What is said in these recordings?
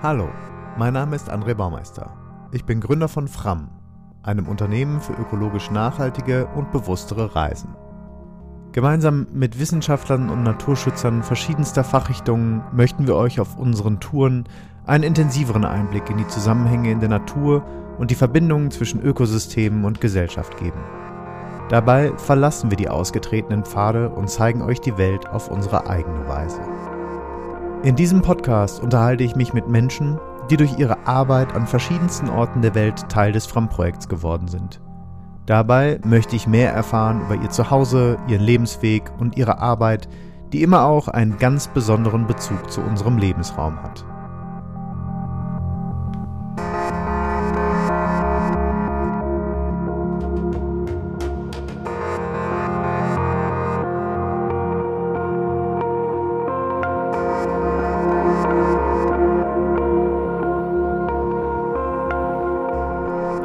Hallo, mein Name ist André Baumeister. Ich bin Gründer von Fram, einem Unternehmen für ökologisch nachhaltige und bewusstere Reisen. Gemeinsam mit Wissenschaftlern und Naturschützern verschiedenster Fachrichtungen möchten wir euch auf unseren Touren einen intensiveren Einblick in die Zusammenhänge in der Natur und die Verbindungen zwischen Ökosystemen und Gesellschaft geben. Dabei verlassen wir die ausgetretenen Pfade und zeigen euch die Welt auf unsere eigene Weise. In diesem Podcast unterhalte ich mich mit Menschen, die durch ihre Arbeit an verschiedensten Orten der Welt Teil des Fram-Projekts geworden sind. Dabei möchte ich mehr erfahren über ihr Zuhause, ihren Lebensweg und ihre Arbeit, die immer auch einen ganz besonderen Bezug zu unserem Lebensraum hat.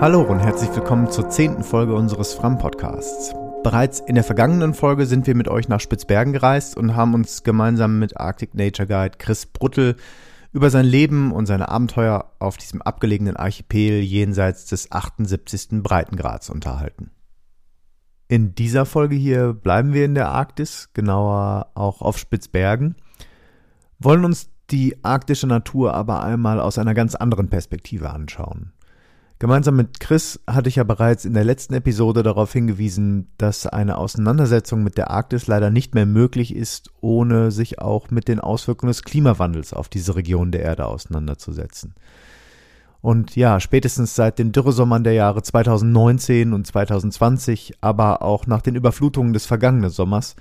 Hallo und herzlich willkommen zur zehnten Folge unseres Fram-Podcasts. Bereits in der vergangenen Folge sind wir mit euch nach Spitzbergen gereist und haben uns gemeinsam mit Arctic Nature Guide Chris Bruttel über sein Leben und seine Abenteuer auf diesem abgelegenen Archipel jenseits des 78. Breitengrads unterhalten. In dieser Folge hier bleiben wir in der Arktis, genauer auch auf Spitzbergen, wollen uns die arktische Natur aber einmal aus einer ganz anderen Perspektive anschauen. Gemeinsam mit Chris hatte ich ja bereits in der letzten Episode darauf hingewiesen, dass eine Auseinandersetzung mit der Arktis leider nicht mehr möglich ist, ohne sich auch mit den Auswirkungen des Klimawandels auf diese Region der Erde auseinanderzusetzen. Und ja, spätestens seit den Dürresommern der Jahre 2019 und 2020, aber auch nach den Überflutungen des vergangenen Sommers,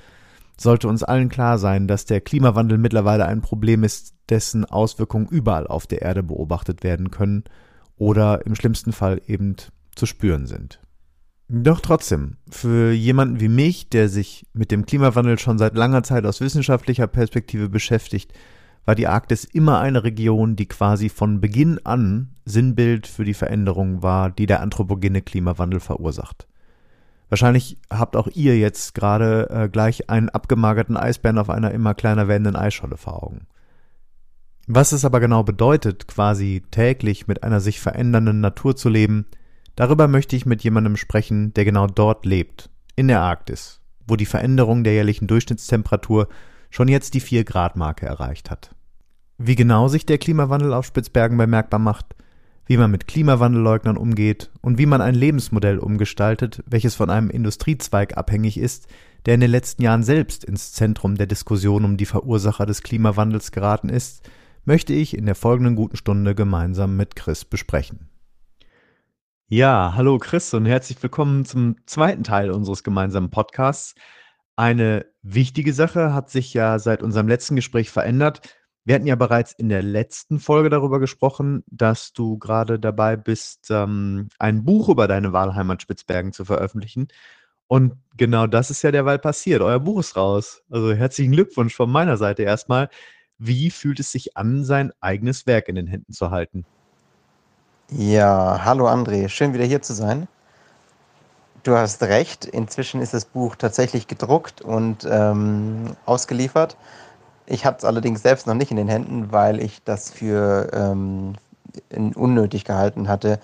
sollte uns allen klar sein, dass der Klimawandel mittlerweile ein Problem ist, dessen Auswirkungen überall auf der Erde beobachtet werden können – oder im schlimmsten Fall eben zu spüren sind. Doch trotzdem, für jemanden wie mich, der sich mit dem Klimawandel schon seit langer Zeit aus wissenschaftlicher Perspektive beschäftigt, war die Arktis immer eine Region, die quasi von Beginn an Sinnbild für die Veränderung war, die der anthropogene Klimawandel verursacht. Wahrscheinlich habt auch ihr jetzt gerade äh, gleich einen abgemagerten Eisbären auf einer immer kleiner werdenden Eisscholle vor Augen. Was es aber genau bedeutet, quasi täglich mit einer sich verändernden Natur zu leben, darüber möchte ich mit jemandem sprechen, der genau dort lebt, in der Arktis, wo die Veränderung der jährlichen Durchschnittstemperatur schon jetzt die 4 Grad Marke erreicht hat. Wie genau sich der Klimawandel auf Spitzbergen bemerkbar macht, wie man mit Klimawandelleugnern umgeht und wie man ein Lebensmodell umgestaltet, welches von einem Industriezweig abhängig ist, der in den letzten Jahren selbst ins Zentrum der Diskussion um die Verursacher des Klimawandels geraten ist, möchte ich in der folgenden guten Stunde gemeinsam mit Chris besprechen. Ja, hallo Chris und herzlich willkommen zum zweiten Teil unseres gemeinsamen Podcasts. Eine wichtige Sache hat sich ja seit unserem letzten Gespräch verändert. Wir hatten ja bereits in der letzten Folge darüber gesprochen, dass du gerade dabei bist, ähm, ein Buch über deine Wahlheimat Spitzbergen zu veröffentlichen. Und genau das ist ja derweil passiert. Euer Buch ist raus. Also herzlichen Glückwunsch von meiner Seite erstmal. Wie fühlt es sich an, sein eigenes Werk in den Händen zu halten? Ja, hallo André, schön wieder hier zu sein. Du hast recht, inzwischen ist das Buch tatsächlich gedruckt und ähm, ausgeliefert. Ich habe es allerdings selbst noch nicht in den Händen, weil ich das für ähm, unnötig gehalten hatte,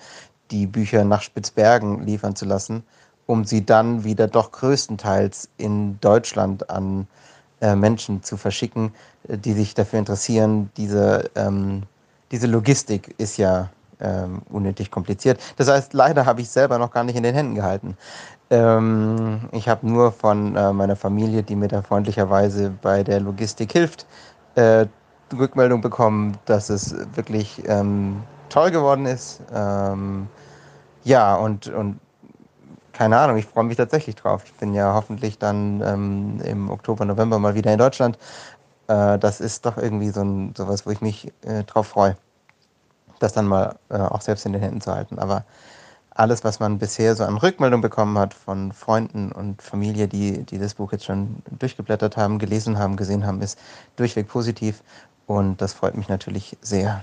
die Bücher nach Spitzbergen liefern zu lassen, um sie dann wieder doch größtenteils in Deutschland an äh, Menschen zu verschicken, äh, die sich dafür interessieren. Diese, ähm, diese Logistik ist ja ähm, unnötig kompliziert. Das heißt, leider habe ich selber noch gar nicht in den Händen gehalten. Ähm, ich habe nur von äh, meiner Familie, die mir da freundlicherweise bei der Logistik hilft, äh, Rückmeldung bekommen, dass es wirklich ähm, toll geworden ist. Ähm, ja, und, und keine Ahnung, ich freue mich tatsächlich drauf. Ich bin ja hoffentlich dann ähm, im Oktober, November mal wieder in Deutschland. Äh, das ist doch irgendwie so ein, sowas, wo ich mich äh, drauf freue, das dann mal äh, auch selbst in den Händen zu halten. Aber alles, was man bisher so an Rückmeldung bekommen hat von Freunden und Familie, die, die das Buch jetzt schon durchgeblättert haben, gelesen haben, gesehen haben, ist durchweg positiv. Und das freut mich natürlich sehr.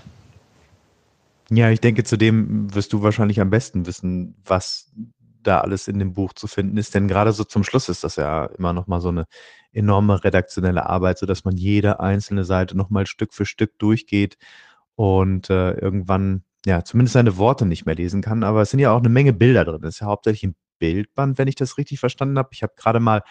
Ja, ich denke, zudem wirst du wahrscheinlich am besten wissen, was da alles in dem Buch zu finden ist. Denn gerade so zum Schluss ist das ja immer noch mal so eine enorme redaktionelle Arbeit, sodass man jede einzelne Seite noch mal Stück für Stück durchgeht und äh, irgendwann ja zumindest seine Worte nicht mehr lesen kann. Aber es sind ja auch eine Menge Bilder drin. Das ist ja hauptsächlich ein Bildband, wenn ich das richtig verstanden habe. Ich habe gerade mal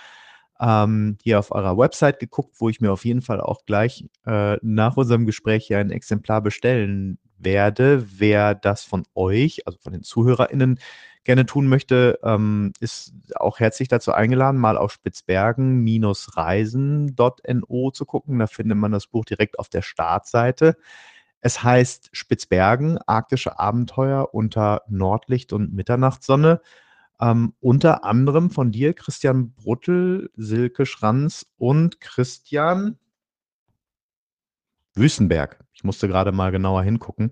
ähm, hier auf eurer Website geguckt, wo ich mir auf jeden Fall auch gleich äh, nach unserem Gespräch hier ein Exemplar bestellen werde. Wer das von euch, also von den ZuhörerInnen, gerne tun möchte, ähm, ist auch herzlich dazu eingeladen, mal auf Spitzbergen-reisen.no zu gucken. Da findet man das Buch direkt auf der Startseite. Es heißt Spitzbergen, arktische Abenteuer unter Nordlicht und Mitternachtssonne. Ähm, unter anderem von dir, Christian Bruttel, Silke Schranz und Christian Wüstenberg. Ich musste gerade mal genauer hingucken.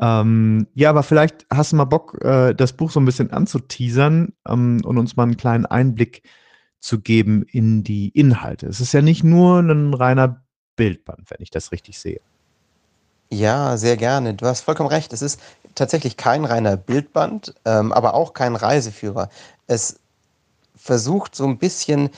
Ähm, ja, aber vielleicht hast du mal Bock, äh, das Buch so ein bisschen anzuteasern ähm, und uns mal einen kleinen Einblick zu geben in die Inhalte. Es ist ja nicht nur ein reiner Bildband, wenn ich das richtig sehe. Ja, sehr gerne. Du hast vollkommen recht. Es ist tatsächlich kein reiner Bildband, ähm, aber auch kein Reiseführer. Es versucht so ein bisschen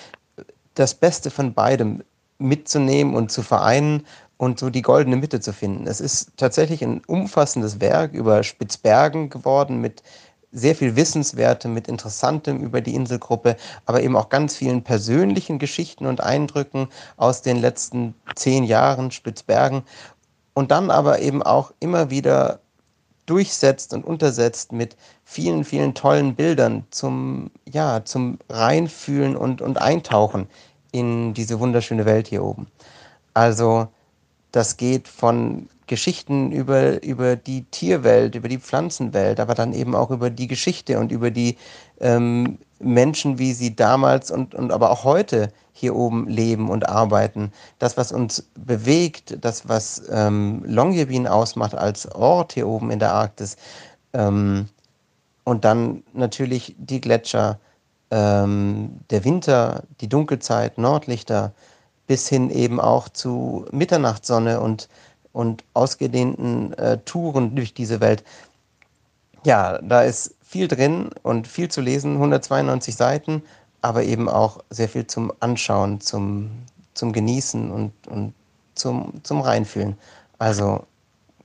das Beste von beidem mitzunehmen und zu vereinen und so die goldene Mitte zu finden. Es ist tatsächlich ein umfassendes Werk über Spitzbergen geworden mit sehr viel Wissenswertem, mit Interessantem über die Inselgruppe, aber eben auch ganz vielen persönlichen Geschichten und Eindrücken aus den letzten zehn Jahren Spitzbergen und dann aber eben auch immer wieder durchsetzt und untersetzt mit vielen, vielen tollen Bildern zum, ja, zum Reinfühlen und, und Eintauchen in diese wunderschöne Welt hier oben. Also das geht von Geschichten über, über die Tierwelt, über die Pflanzenwelt, aber dann eben auch über die Geschichte und über die ähm, Menschen, wie sie damals und, und aber auch heute hier oben leben und arbeiten. Das, was uns bewegt, das, was ähm, Longyearbyen ausmacht als Ort hier oben in der Arktis. Ähm, und dann natürlich die Gletscher, ähm, der Winter, die Dunkelzeit, Nordlichter, bis hin eben auch zu Mitternachtssonne und, und ausgedehnten äh, Touren durch diese Welt. Ja, da ist viel drin und viel zu lesen, 192 Seiten, aber eben auch sehr viel zum Anschauen, zum, zum Genießen und, und zum, zum Reinfühlen. Also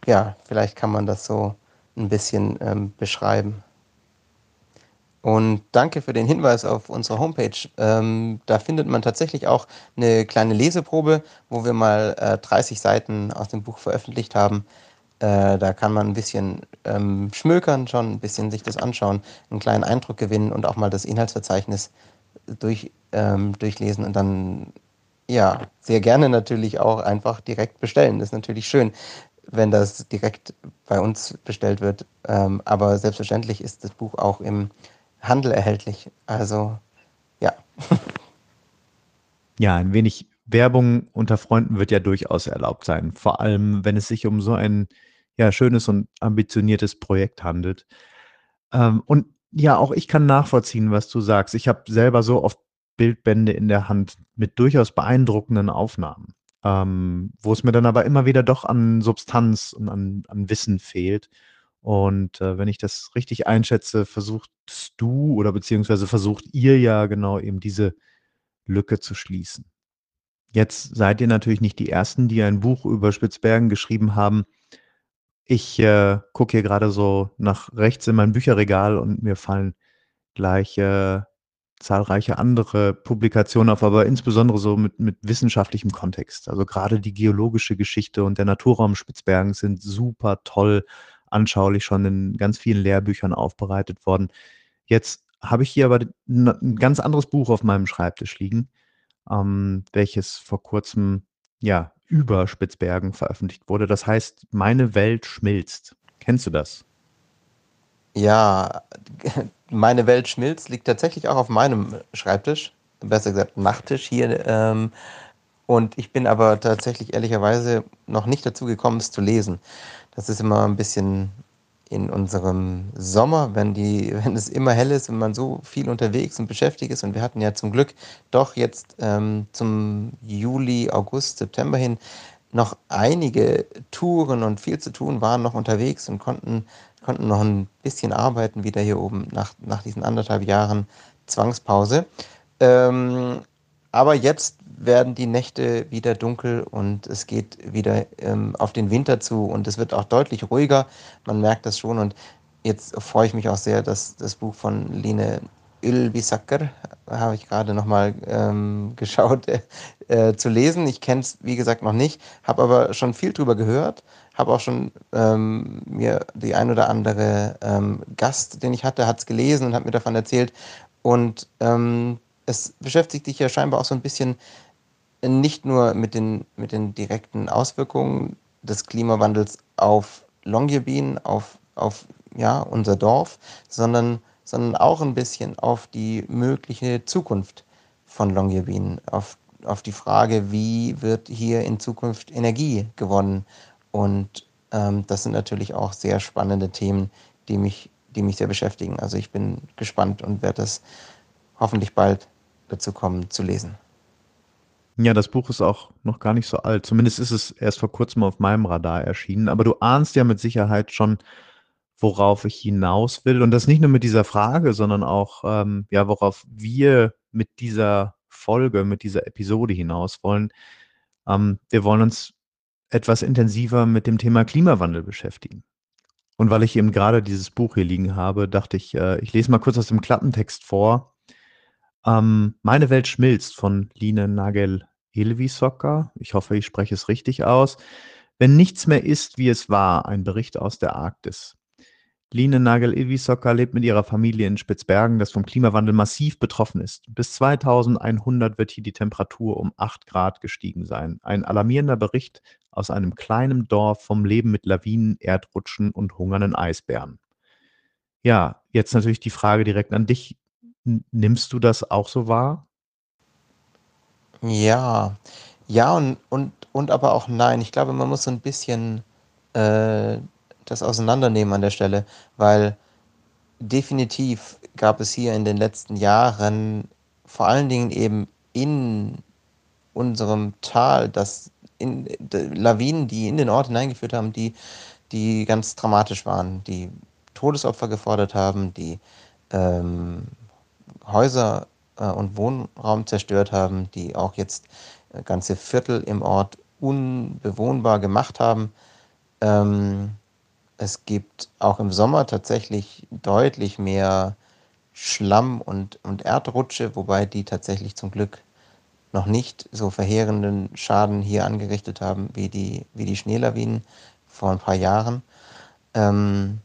ja, vielleicht kann man das so ein bisschen ähm, beschreiben. Und danke für den Hinweis auf unsere Homepage. Ähm, da findet man tatsächlich auch eine kleine Leseprobe, wo wir mal äh, 30 Seiten aus dem Buch veröffentlicht haben. Äh, da kann man ein bisschen ähm, schmökern schon, ein bisschen sich das anschauen, einen kleinen Eindruck gewinnen und auch mal das Inhaltsverzeichnis durch, ähm, durchlesen und dann ja, sehr gerne natürlich auch einfach direkt bestellen. Das ist natürlich schön, wenn das direkt bei uns bestellt wird. Ähm, aber selbstverständlich ist das Buch auch im Handel erhältlich. Also ja. Ja, ein wenig Werbung unter Freunden wird ja durchaus erlaubt sein. Vor allem, wenn es sich um so ein ja, schönes und ambitioniertes Projekt handelt. Ähm, und ja, auch ich kann nachvollziehen, was du sagst. Ich habe selber so oft Bildbände in der Hand mit durchaus beeindruckenden Aufnahmen, ähm, wo es mir dann aber immer wieder doch an Substanz und an, an Wissen fehlt. Und äh, wenn ich das richtig einschätze, versuchst du oder beziehungsweise versucht ihr ja genau eben diese Lücke zu schließen. Jetzt seid ihr natürlich nicht die Ersten, die ein Buch über Spitzbergen geschrieben haben. Ich äh, gucke hier gerade so nach rechts in mein Bücherregal und mir fallen gleich äh, zahlreiche andere Publikationen auf, aber insbesondere so mit, mit wissenschaftlichem Kontext. Also gerade die geologische Geschichte und der Naturraum Spitzbergen sind super toll anschaulich schon in ganz vielen Lehrbüchern aufbereitet worden. Jetzt habe ich hier aber ein ganz anderes Buch auf meinem Schreibtisch liegen, ähm, welches vor kurzem ja über Spitzbergen veröffentlicht wurde. Das heißt, meine Welt schmilzt. Kennst du das? Ja, meine Welt schmilzt liegt tatsächlich auch auf meinem Schreibtisch, besser gesagt Nachttisch hier. Ähm, und ich bin aber tatsächlich ehrlicherweise noch nicht dazu gekommen, es zu lesen. Das ist immer ein bisschen in unserem Sommer, wenn, die, wenn es immer hell ist und man so viel unterwegs und beschäftigt ist. Und wir hatten ja zum Glück doch jetzt ähm, zum Juli, August, September hin noch einige Touren und viel zu tun, waren noch unterwegs und konnten, konnten noch ein bisschen arbeiten wieder hier oben nach, nach diesen anderthalb Jahren Zwangspause. Ähm, aber jetzt werden die Nächte wieder dunkel und es geht wieder ähm, auf den Winter zu und es wird auch deutlich ruhiger. Man merkt das schon und jetzt freue ich mich auch sehr, dass das Buch von Line Ylvisacker, habe ich gerade nochmal ähm, geschaut, äh, zu lesen. Ich kenne es, wie gesagt, noch nicht, habe aber schon viel drüber gehört, habe auch schon ähm, mir die ein oder andere ähm, Gast, den ich hatte, hat es gelesen und hat mir davon erzählt. Und ähm, es beschäftigt sich ja scheinbar auch so ein bisschen nicht nur mit den, mit den direkten Auswirkungen des Klimawandels auf Longyearbyen, auf, auf ja, unser Dorf, sondern, sondern auch ein bisschen auf die mögliche Zukunft von Longyearbyen, auf, auf die Frage, wie wird hier in Zukunft Energie gewonnen. Und ähm, das sind natürlich auch sehr spannende Themen, die mich, die mich sehr beschäftigen. Also ich bin gespannt und werde das hoffentlich bald dazu kommen zu lesen. Ja, das Buch ist auch noch gar nicht so alt. Zumindest ist es erst vor kurzem auf meinem Radar erschienen. Aber du ahnst ja mit Sicherheit schon, worauf ich hinaus will. Und das nicht nur mit dieser Frage, sondern auch, ähm, ja, worauf wir mit dieser Folge, mit dieser Episode hinaus wollen. Ähm, wir wollen uns etwas intensiver mit dem Thema Klimawandel beschäftigen. Und weil ich eben gerade dieses Buch hier liegen habe, dachte ich, äh, ich lese mal kurz aus dem Klappentext vor, ähm, Meine Welt schmilzt von Line Nagel Ilvisocker. Ich hoffe, ich spreche es richtig aus. Wenn nichts mehr ist, wie es war, ein Bericht aus der Arktis. Line Nagel Ilvisocker lebt mit ihrer Familie in Spitzbergen, das vom Klimawandel massiv betroffen ist. Bis 2100 wird hier die Temperatur um 8 Grad gestiegen sein. Ein alarmierender Bericht aus einem kleinen Dorf vom Leben mit Lawinen, Erdrutschen und hungernden Eisbären. Ja, jetzt natürlich die Frage direkt an dich. Nimmst du das auch so wahr? Ja, ja und, und, und aber auch nein. Ich glaube, man muss so ein bisschen äh, das auseinandernehmen an der Stelle, weil definitiv gab es hier in den letzten Jahren vor allen Dingen eben in unserem Tal, das in Lawinen, die in den Ort hineingeführt haben, die, die ganz dramatisch waren, die Todesopfer gefordert haben, die ähm, Häuser äh, und Wohnraum zerstört haben, die auch jetzt äh, ganze Viertel im Ort unbewohnbar gemacht haben. Ähm, es gibt auch im Sommer tatsächlich deutlich mehr Schlamm und, und Erdrutsche, wobei die tatsächlich zum Glück noch nicht so verheerenden Schaden hier angerichtet haben wie die, wie die Schneelawinen vor ein paar Jahren. Ähm,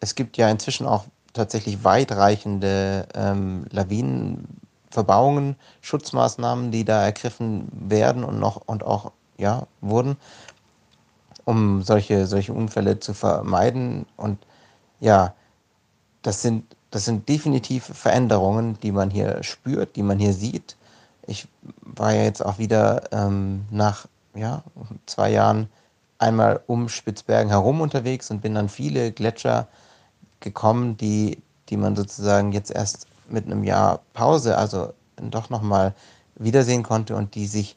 es gibt ja inzwischen auch tatsächlich weitreichende ähm, Lawinenverbauungen, Schutzmaßnahmen, die da ergriffen werden und noch und auch ja, wurden, um solche, solche Unfälle zu vermeiden. Und ja, das sind, das sind definitiv Veränderungen, die man hier spürt, die man hier sieht. Ich war ja jetzt auch wieder ähm, nach ja, zwei Jahren einmal um Spitzbergen herum unterwegs und bin dann viele Gletscher gekommen, die, die man sozusagen jetzt erst mit einem Jahr Pause, also doch nochmal wiedersehen konnte und die sich,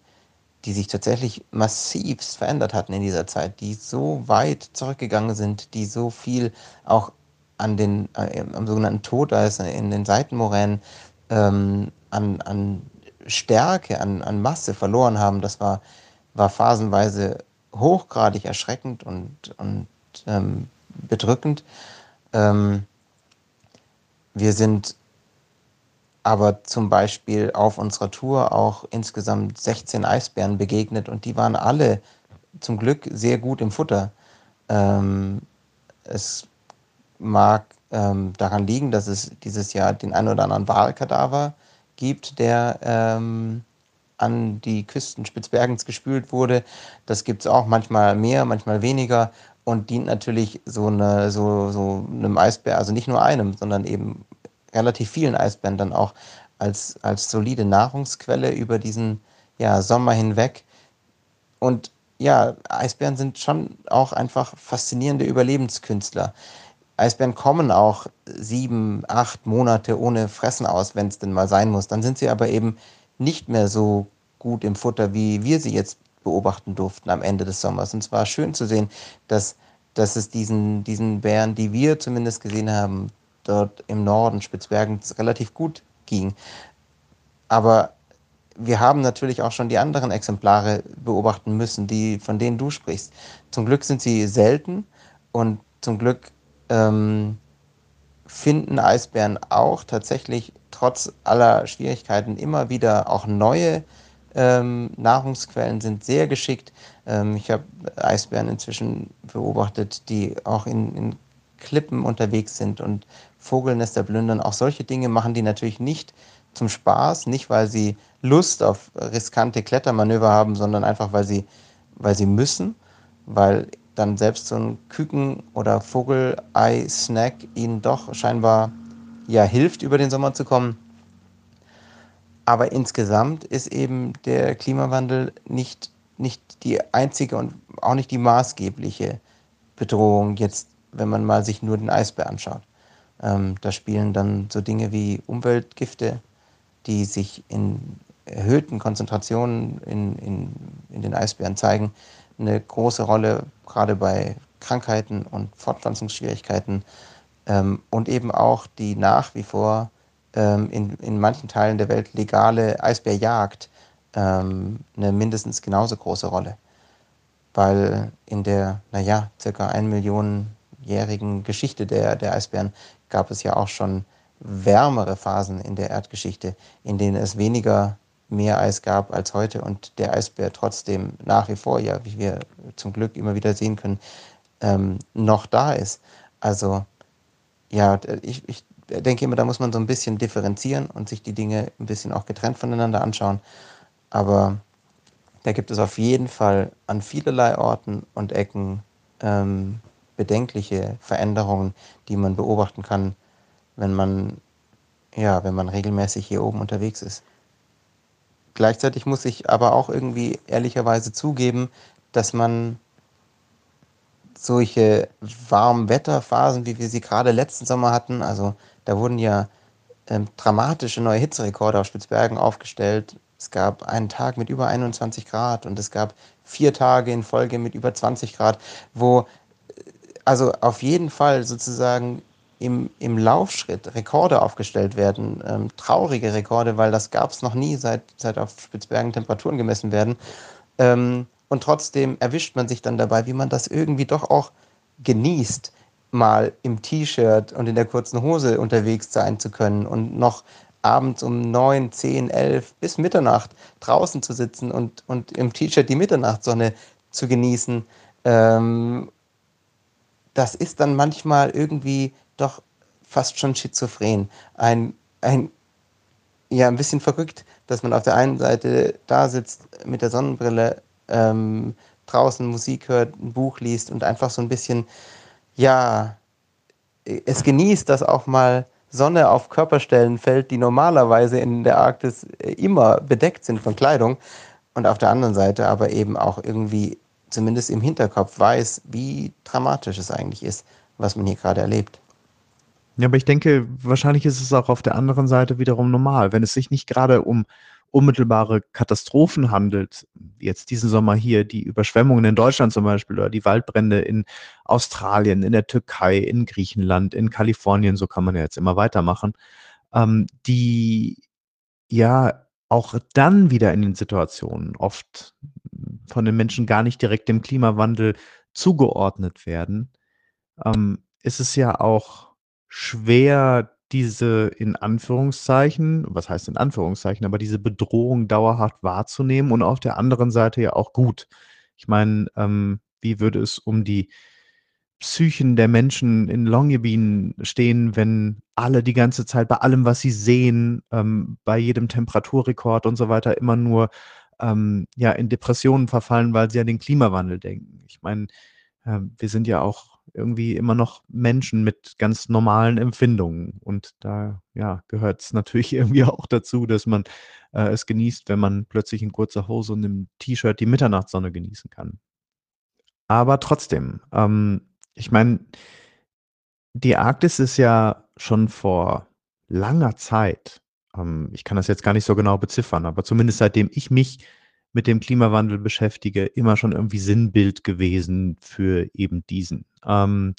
die sich tatsächlich massiv verändert hatten in dieser Zeit, die so weit zurückgegangen sind, die so viel auch an den, äh, am sogenannten Toteis in den Seitenmoränen ähm, an, an Stärke, an, an Masse verloren haben. Das war, war phasenweise hochgradig erschreckend und, und ähm, bedrückend. Ähm, wir sind aber zum Beispiel auf unserer Tour auch insgesamt 16 Eisbären begegnet und die waren alle zum Glück sehr gut im Futter. Ähm, es mag ähm, daran liegen, dass es dieses Jahr den ein oder anderen Walkadaver gibt, der ähm, an die Küsten Spitzbergens gespült wurde. Das gibt es auch manchmal mehr, manchmal weniger und dient natürlich so, eine, so, so einem Eisbär, also nicht nur einem, sondern eben relativ vielen Eisbären dann auch als, als solide Nahrungsquelle über diesen ja, Sommer hinweg. Und ja, Eisbären sind schon auch einfach faszinierende Überlebenskünstler. Eisbären kommen auch sieben, acht Monate ohne Fressen aus, wenn es denn mal sein muss. Dann sind sie aber eben nicht mehr so gut im Futter, wie wir sie jetzt beobachten durften am Ende des Sommers. Und es war schön zu sehen, dass, dass es diesen, diesen Bären, die wir zumindest gesehen haben, dort im Norden Spitzbergens relativ gut ging. Aber wir haben natürlich auch schon die anderen Exemplare beobachten müssen, die, von denen du sprichst. Zum Glück sind sie selten und zum Glück ähm, finden Eisbären auch tatsächlich trotz aller Schwierigkeiten immer wieder auch neue ähm, Nahrungsquellen, sind sehr geschickt. Ähm, ich habe Eisbären inzwischen beobachtet, die auch in, in Klippen unterwegs sind und Vogelnester plündern. Auch solche Dinge machen die natürlich nicht zum Spaß, nicht weil sie Lust auf riskante Klettermanöver haben, sondern einfach weil sie, weil sie müssen, weil dann selbst so ein Küken- oder Vogelei-Snack ihnen doch scheinbar ja hilft, über den Sommer zu kommen. Aber insgesamt ist eben der Klimawandel nicht, nicht die einzige und auch nicht die maßgebliche Bedrohung jetzt, wenn man mal sich nur den Eisbär anschaut. Ähm, da spielen dann so Dinge wie Umweltgifte, die sich in erhöhten Konzentrationen in, in, in den Eisbären zeigen, eine große Rolle, gerade bei Krankheiten und Fortpflanzungsschwierigkeiten ähm, und eben auch die nach wie vor ähm, in, in manchen Teilen der Welt legale Eisbärjagd ähm, eine mindestens genauso große Rolle. Weil in der, naja, circa ein Millionenjährigen Geschichte der, der Eisbären gab es ja auch schon wärmere Phasen in der Erdgeschichte, in denen es weniger mehr Eis gab als heute und der Eisbär trotzdem nach wie vor, ja, wie wir zum Glück immer wieder sehen können, ähm, noch da ist. Also ja, ich, ich denke immer, da muss man so ein bisschen differenzieren und sich die Dinge ein bisschen auch getrennt voneinander anschauen. Aber da gibt es auf jeden Fall an vielerlei Orten und Ecken ähm, bedenkliche Veränderungen, die man beobachten kann, wenn man, ja, wenn man regelmäßig hier oben unterwegs ist. Gleichzeitig muss ich aber auch irgendwie ehrlicherweise zugeben, dass man solche Warmwetterphasen, wie wir sie gerade letzten Sommer hatten, also da wurden ja ähm, dramatische neue Hitzerekorde auf Spitzbergen aufgestellt. Es gab einen Tag mit über 21 Grad und es gab vier Tage in Folge mit über 20 Grad, wo äh, also auf jeden Fall sozusagen im, im Laufschritt Rekorde aufgestellt werden, ähm, traurige Rekorde, weil das gab es noch nie, seit, seit auf Spitzbergen Temperaturen gemessen werden. Ähm, und trotzdem erwischt man sich dann dabei, wie man das irgendwie doch auch genießt, mal im T-Shirt und in der kurzen Hose unterwegs sein zu können und noch abends um 9, 10, 11 bis Mitternacht draußen zu sitzen und, und im T-Shirt die Mitternachtssonne zu genießen. Ähm, das ist dann manchmal irgendwie doch fast schon schizophren. Ein, ein, ja, ein bisschen verrückt, dass man auf der einen Seite da sitzt mit der Sonnenbrille, ähm, draußen Musik hört, ein Buch liest und einfach so ein bisschen, ja, es genießt, dass auch mal Sonne auf Körperstellen fällt, die normalerweise in der Arktis immer bedeckt sind von Kleidung. Und auf der anderen Seite aber eben auch irgendwie zumindest im Hinterkopf weiß, wie dramatisch es eigentlich ist, was man hier gerade erlebt. Ja, aber ich denke, wahrscheinlich ist es auch auf der anderen Seite wiederum normal, wenn es sich nicht gerade um unmittelbare Katastrophen handelt, jetzt diesen Sommer hier die Überschwemmungen in Deutschland zum Beispiel oder die Waldbrände in Australien, in der Türkei, in Griechenland, in Kalifornien, so kann man ja jetzt immer weitermachen, ähm, die ja auch dann wieder in den Situationen oft von den Menschen gar nicht direkt dem Klimawandel zugeordnet werden, ähm, ist es ja auch schwer, diese in Anführungszeichen, was heißt in Anführungszeichen, aber diese Bedrohung dauerhaft wahrzunehmen und auf der anderen Seite ja auch gut. Ich meine, ähm, wie würde es um die Psychen der Menschen in Longyearbyen stehen, wenn alle die ganze Zeit bei allem, was sie sehen, ähm, bei jedem Temperaturrekord und so weiter immer nur ähm, ja in Depressionen verfallen, weil sie an den Klimawandel denken. Ich meine, äh, wir sind ja auch irgendwie immer noch Menschen mit ganz normalen Empfindungen. Und da ja, gehört es natürlich irgendwie auch dazu, dass man äh, es genießt, wenn man plötzlich in kurzer Hose und im T-Shirt die Mitternachtssonne genießen kann. Aber trotzdem, ähm, ich meine, die Arktis ist ja schon vor langer Zeit, ähm, ich kann das jetzt gar nicht so genau beziffern, aber zumindest seitdem ich mich mit dem Klimawandel beschäftige, immer schon irgendwie Sinnbild gewesen für eben diesen. Ähm,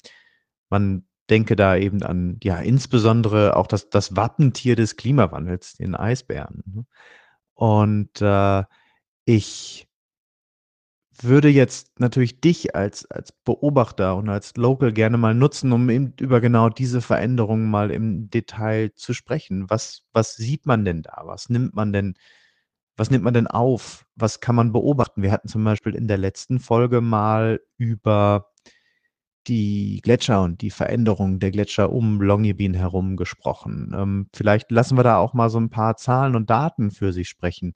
man denke da eben an, ja, insbesondere auch das, das Wappentier des Klimawandels, den Eisbären. Ne? Und äh, ich würde jetzt natürlich dich als, als Beobachter und als Local gerne mal nutzen, um eben über genau diese Veränderungen mal im Detail zu sprechen. Was, was sieht man denn da? Was nimmt man denn, was nimmt man denn auf? Was kann man beobachten? Wir hatten zum Beispiel in der letzten Folge mal über die Gletscher und die Veränderung der Gletscher um Longyearbyen herum gesprochen. Ähm, vielleicht lassen wir da auch mal so ein paar Zahlen und Daten für sich sprechen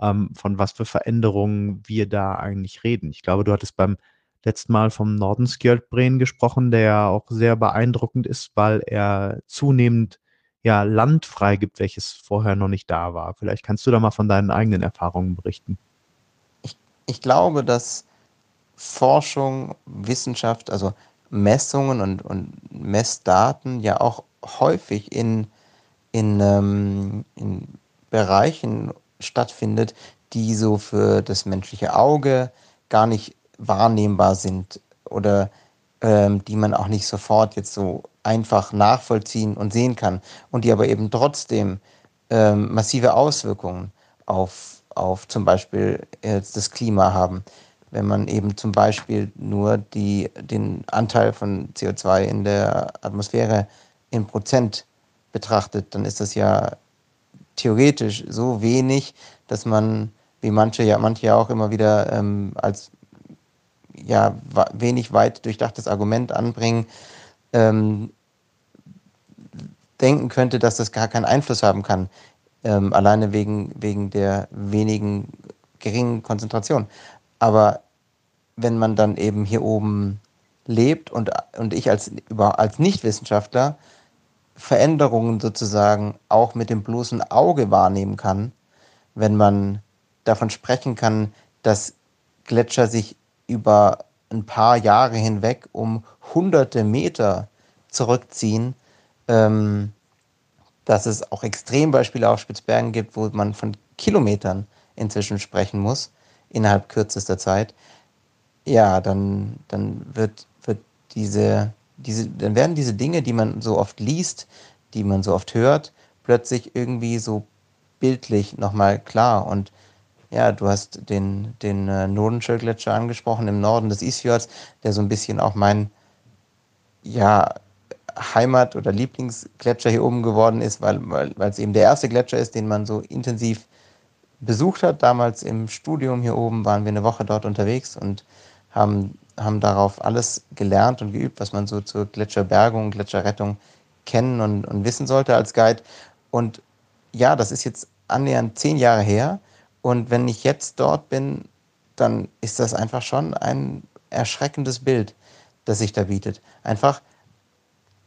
ähm, von was für Veränderungen wir da eigentlich reden. Ich glaube, du hattest beim letzten Mal vom Nordenskjöldbren gesprochen, der ja auch sehr beeindruckend ist, weil er zunehmend ja Land freigibt, welches vorher noch nicht da war. Vielleicht kannst du da mal von deinen eigenen Erfahrungen berichten. Ich, ich glaube, dass Forschung, Wissenschaft, also Messungen und, und Messdaten ja auch häufig in, in, ähm, in Bereichen stattfindet, die so für das menschliche Auge gar nicht wahrnehmbar sind oder ähm, die man auch nicht sofort jetzt so einfach nachvollziehen und sehen kann und die aber eben trotzdem ähm, massive Auswirkungen auf, auf zum Beispiel äh, das Klima haben. Wenn man eben zum Beispiel nur die, den Anteil von CO2 in der Atmosphäre in Prozent betrachtet, dann ist das ja theoretisch so wenig, dass man, wie manche ja, manche ja auch immer wieder ähm, als ja, wenig weit durchdachtes Argument anbringen, ähm, denken könnte, dass das gar keinen Einfluss haben kann, ähm, alleine wegen, wegen der wenigen geringen Konzentration. Aber wenn man dann eben hier oben lebt und, und ich als, als Nichtwissenschaftler Veränderungen sozusagen auch mit dem bloßen Auge wahrnehmen kann, wenn man davon sprechen kann, dass Gletscher sich über ein paar Jahre hinweg um hunderte Meter zurückziehen, ähm, dass es auch Extrembeispiele auf Spitzbergen gibt, wo man von Kilometern inzwischen sprechen muss, innerhalb kürzester Zeit, ja, dann, dann wird, wird diese diese, dann werden diese Dinge, die man so oft liest, die man so oft hört, plötzlich irgendwie so bildlich nochmal klar. Und ja, du hast den, den äh, Nordenschöll-Gletscher angesprochen im Norden des Isfjords, der so ein bisschen auch mein ja, Heimat- oder Lieblingsgletscher hier oben geworden ist, weil, weil es eben der erste Gletscher ist, den man so intensiv besucht hat. Damals im Studium hier oben waren wir eine Woche dort unterwegs und haben haben darauf alles gelernt und geübt, was man so zur Gletscherbergung, Gletscherrettung kennen und, und wissen sollte als Guide. Und ja, das ist jetzt annähernd zehn Jahre her. Und wenn ich jetzt dort bin, dann ist das einfach schon ein erschreckendes Bild, das sich da bietet. Einfach,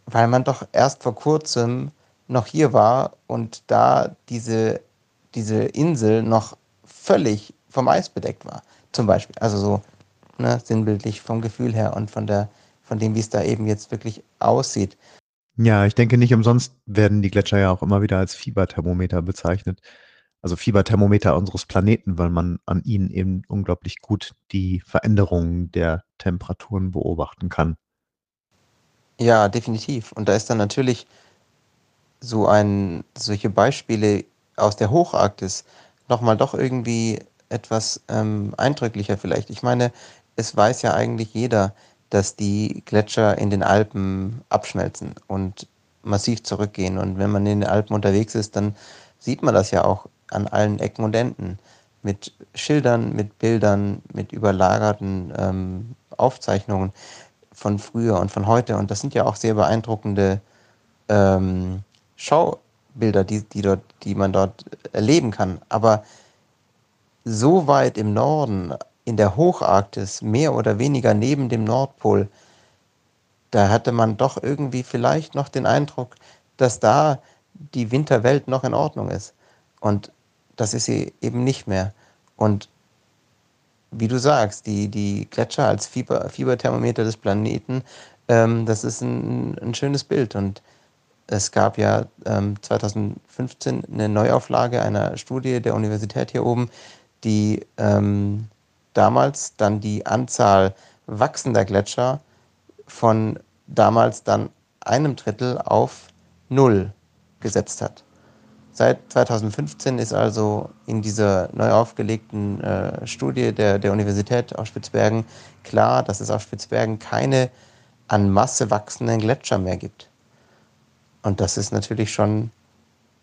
weil man doch erst vor kurzem noch hier war und da diese, diese Insel noch völlig vom Eis bedeckt war. Zum Beispiel. Also so ne, sinnbildlich vom Gefühl her und von der, von dem, wie es da eben jetzt wirklich aussieht. Ja, ich denke nicht umsonst werden die Gletscher ja auch immer wieder als Fieberthermometer bezeichnet. Also Fieberthermometer unseres Planeten, weil man an ihnen eben unglaublich gut die Veränderungen der Temperaturen beobachten kann. Ja, definitiv. Und da ist dann natürlich so ein, solche Beispiele aus der Hocharktis nochmal doch irgendwie etwas ähm, eindrücklicher vielleicht. Ich meine, es weiß ja eigentlich jeder, dass die Gletscher in den Alpen abschmelzen und massiv zurückgehen. Und wenn man in den Alpen unterwegs ist, dann sieht man das ja auch an allen Ecken und Enden. Mit Schildern, mit Bildern, mit überlagerten ähm, Aufzeichnungen von früher und von heute. Und das sind ja auch sehr beeindruckende ähm, Schaubilder, die, die, dort, die man dort erleben kann. Aber so weit im Norden in der Hocharktis, mehr oder weniger neben dem Nordpol, da hatte man doch irgendwie vielleicht noch den Eindruck, dass da die Winterwelt noch in Ordnung ist. Und das ist sie eben nicht mehr. Und wie du sagst, die, die Gletscher als Fieber, Fieberthermometer des Planeten, ähm, das ist ein, ein, schönes Bild. Und es gab ja ähm, 2015 eine Neuauflage einer Studie der Universität hier oben, die ähm, damals dann die Anzahl wachsender Gletscher von damals dann einem Drittel auf null gesetzt hat. Seit 2015 ist also in dieser neu aufgelegten äh, Studie der, der Universität auf Spitzbergen klar, dass es auf Spitzbergen keine an Masse wachsenden Gletscher mehr gibt. Und das ist natürlich schon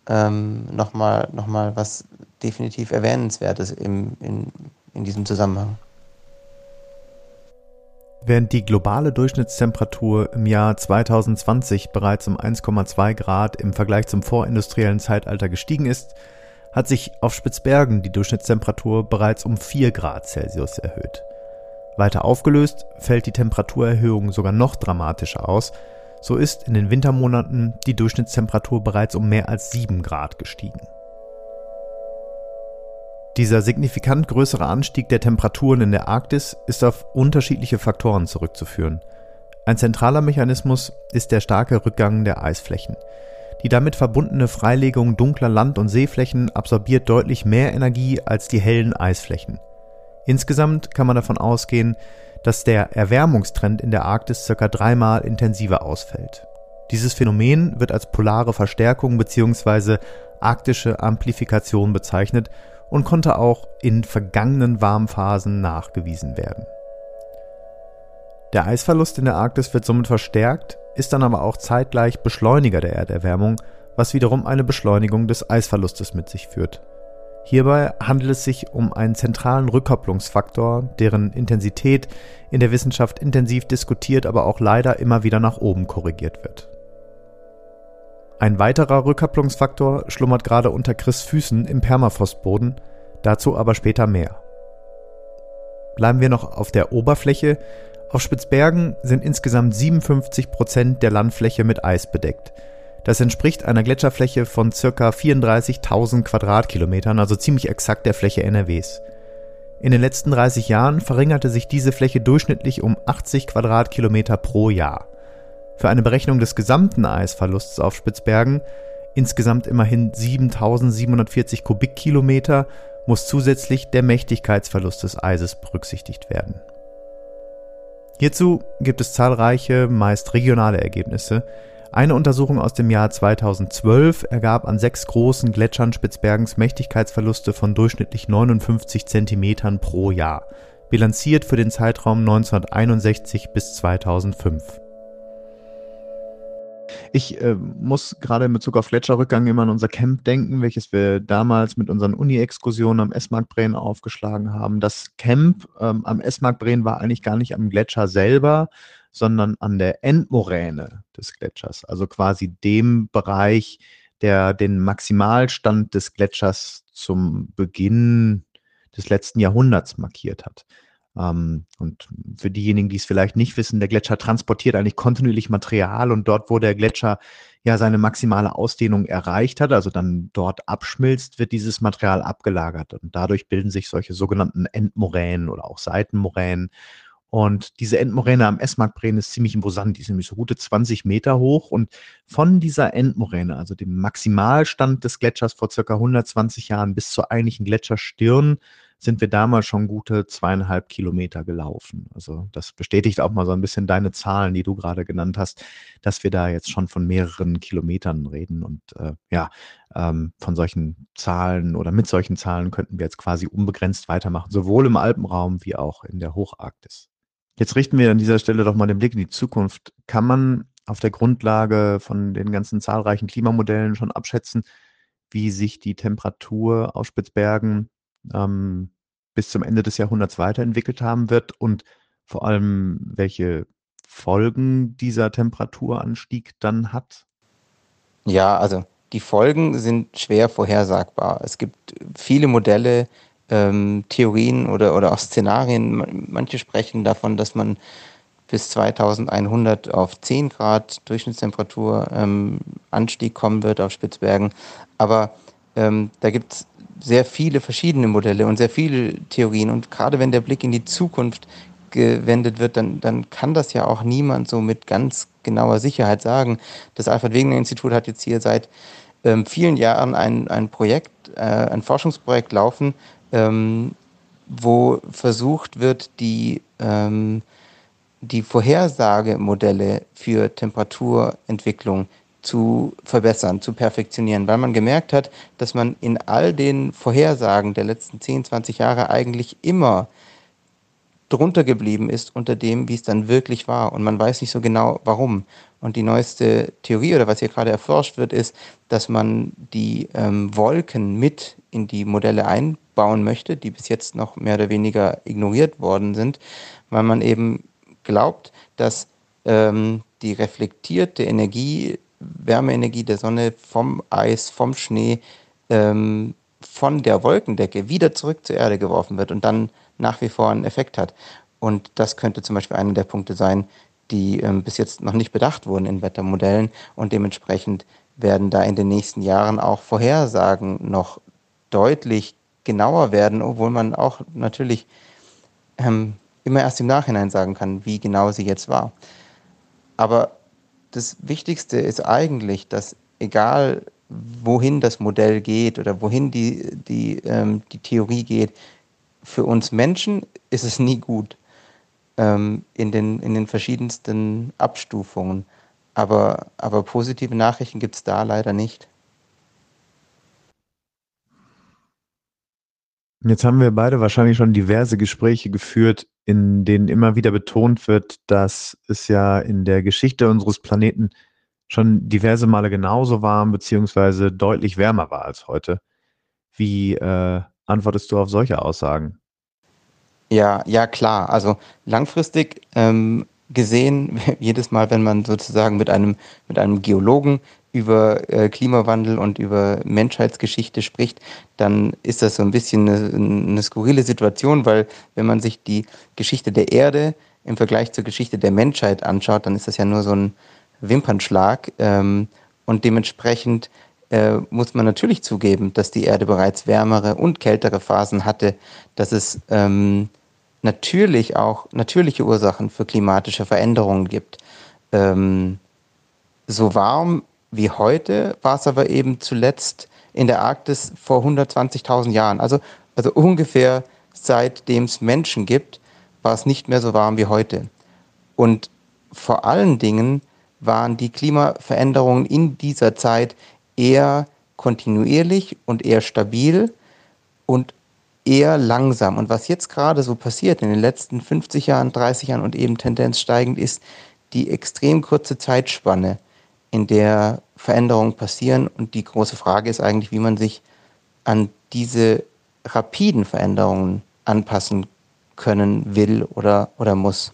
ähm, nochmal noch mal was definitiv Erwähnenswertes im, in, in diesem Zusammenhang. Während die globale Durchschnittstemperatur im Jahr 2020 bereits um 1,2 Grad im Vergleich zum vorindustriellen Zeitalter gestiegen ist, hat sich auf Spitzbergen die Durchschnittstemperatur bereits um 4 Grad Celsius erhöht. Weiter aufgelöst fällt die Temperaturerhöhung sogar noch dramatischer aus, so ist in den Wintermonaten die Durchschnittstemperatur bereits um mehr als 7 Grad gestiegen. Dieser signifikant größere Anstieg der Temperaturen in der Arktis ist auf unterschiedliche Faktoren zurückzuführen. Ein zentraler Mechanismus ist der starke Rückgang der Eisflächen. Die damit verbundene Freilegung dunkler Land- und Seeflächen absorbiert deutlich mehr Energie als die hellen Eisflächen. Insgesamt kann man davon ausgehen, dass der Erwärmungstrend in der Arktis circa dreimal intensiver ausfällt. Dieses Phänomen wird als polare Verstärkung bzw. arktische Amplifikation bezeichnet und konnte auch in vergangenen Warmphasen nachgewiesen werden. Der Eisverlust in der Arktis wird somit verstärkt, ist dann aber auch zeitgleich Beschleuniger der Erderwärmung, was wiederum eine Beschleunigung des Eisverlustes mit sich führt. Hierbei handelt es sich um einen zentralen Rückkopplungsfaktor, deren Intensität in der Wissenschaft intensiv diskutiert, aber auch leider immer wieder nach oben korrigiert wird. Ein weiterer Rückkopplungsfaktor schlummert gerade unter Chris Füßen im Permafrostboden, dazu aber später mehr. Bleiben wir noch auf der Oberfläche. Auf Spitzbergen sind insgesamt 57 Prozent der Landfläche mit Eis bedeckt. Das entspricht einer Gletscherfläche von circa 34.000 Quadratkilometern, also ziemlich exakt der Fläche NRWs. In den letzten 30 Jahren verringerte sich diese Fläche durchschnittlich um 80 Quadratkilometer pro Jahr. Für eine Berechnung des gesamten Eisverlusts auf Spitzbergen, insgesamt immerhin 7740 Kubikkilometer, muss zusätzlich der Mächtigkeitsverlust des Eises berücksichtigt werden. Hierzu gibt es zahlreiche, meist regionale Ergebnisse, eine Untersuchung aus dem Jahr 2012 ergab an sechs großen Gletschern Spitzbergens Mächtigkeitsverluste von durchschnittlich 59 Zentimetern pro Jahr, bilanziert für den Zeitraum 1961 bis 2005. Ich äh, muss gerade in Bezug auf Gletscherrückgang immer an unser Camp denken, welches wir damals mit unseren Uni-Exkursionen am Esmarkbreen aufgeschlagen haben. Das Camp ähm, am Esmarkbreen war eigentlich gar nicht am Gletscher selber, sondern an der Endmoräne des Gletschers, also quasi dem Bereich, der den Maximalstand des Gletschers zum Beginn des letzten Jahrhunderts markiert hat. Ähm, und für diejenigen, die es vielleicht nicht wissen, der Gletscher transportiert eigentlich kontinuierlich Material und dort, wo der Gletscher ja seine maximale Ausdehnung erreicht hat, also dann dort abschmilzt, wird dieses Material abgelagert und dadurch bilden sich solche sogenannten Endmoränen oder auch Seitenmoränen und diese Endmoräne am Esmarkbreen ist ziemlich imposant. Die ist nämlich so gute 20 Meter hoch. Und von dieser Endmoräne, also dem Maximalstand des Gletschers vor circa 120 Jahren bis zur eigentlichen Gletscherstirn, sind wir damals schon gute zweieinhalb Kilometer gelaufen. Also das bestätigt auch mal so ein bisschen deine Zahlen, die du gerade genannt hast, dass wir da jetzt schon von mehreren Kilometern reden. Und äh, ja, ähm, von solchen Zahlen oder mit solchen Zahlen könnten wir jetzt quasi unbegrenzt weitermachen, sowohl im Alpenraum wie auch in der Hocharktis. Jetzt richten wir an dieser Stelle doch mal den Blick in die Zukunft. Kann man auf der Grundlage von den ganzen zahlreichen Klimamodellen schon abschätzen, wie sich die Temperatur auf Spitzbergen ähm, bis zum Ende des Jahrhunderts weiterentwickelt haben wird und vor allem welche Folgen dieser Temperaturanstieg dann hat? Ja, also die Folgen sind schwer vorhersagbar. Es gibt viele Modelle, ähm, Theorien oder, oder auch Szenarien. Manche sprechen davon, dass man bis 2100 auf 10 Grad Durchschnittstemperatur ähm, Anstieg kommen wird auf Spitzbergen. Aber ähm, da gibt es sehr viele verschiedene Modelle und sehr viele Theorien. Und gerade wenn der Blick in die Zukunft gewendet wird, dann, dann kann das ja auch niemand so mit ganz genauer Sicherheit sagen. Das Alfred Wegener Institut hat jetzt hier seit ähm, vielen Jahren ein, ein Projekt, äh, ein Forschungsprojekt laufen, ähm, wo versucht wird, die, ähm, die Vorhersagemodelle für Temperaturentwicklung zu verbessern, zu perfektionieren, weil man gemerkt hat, dass man in all den Vorhersagen der letzten 10, 20 Jahre eigentlich immer drunter geblieben ist unter dem, wie es dann wirklich war. Und man weiß nicht so genau, warum. Und die neueste Theorie oder was hier gerade erforscht wird, ist, dass man die ähm, Wolken mit in die Modelle einbauen möchte, die bis jetzt noch mehr oder weniger ignoriert worden sind, weil man eben glaubt, dass ähm, die reflektierte Energie, Wärmeenergie der Sonne vom Eis, vom Schnee, ähm, von der Wolkendecke wieder zurück zur Erde geworfen wird und dann nach wie vor einen Effekt hat. Und das könnte zum Beispiel einer der Punkte sein, die ähm, bis jetzt noch nicht bedacht wurden in Wettermodellen und dementsprechend werden da in den nächsten Jahren auch Vorhersagen noch deutlich genauer werden, obwohl man auch natürlich ähm, immer erst im Nachhinein sagen kann, wie genau sie jetzt war. Aber das Wichtigste ist eigentlich, dass egal wohin das Modell geht oder wohin die, die, ähm, die Theorie geht, für uns Menschen ist es nie gut ähm, in, den, in den verschiedensten Abstufungen. Aber, aber positive Nachrichten gibt es da leider nicht. Jetzt haben wir beide wahrscheinlich schon diverse Gespräche geführt, in denen immer wieder betont wird, dass es ja in der Geschichte unseres Planeten schon diverse Male genauso warm beziehungsweise deutlich wärmer war als heute. Wie äh, antwortest du auf solche Aussagen? Ja, ja klar. Also langfristig ähm, gesehen, jedes Mal, wenn man sozusagen mit einem, mit einem Geologen über äh, Klimawandel und über Menschheitsgeschichte spricht, dann ist das so ein bisschen eine, eine skurrile Situation, weil wenn man sich die Geschichte der Erde im Vergleich zur Geschichte der Menschheit anschaut, dann ist das ja nur so ein Wimpernschlag. Ähm, und dementsprechend äh, muss man natürlich zugeben, dass die Erde bereits wärmere und kältere Phasen hatte, dass es ähm, natürlich auch natürliche Ursachen für klimatische Veränderungen gibt. Ähm, so warm wie heute war es aber eben zuletzt in der Arktis vor 120.000 Jahren. Also, also ungefähr seitdem es Menschen gibt, war es nicht mehr so warm wie heute. Und vor allen Dingen waren die Klimaveränderungen in dieser Zeit eher kontinuierlich und eher stabil und eher langsam. Und was jetzt gerade so passiert in den letzten 50 Jahren, 30 Jahren und eben Tendenz steigend ist, die extrem kurze Zeitspanne in der Veränderungen passieren. Und die große Frage ist eigentlich, wie man sich an diese rapiden Veränderungen anpassen können will oder, oder muss.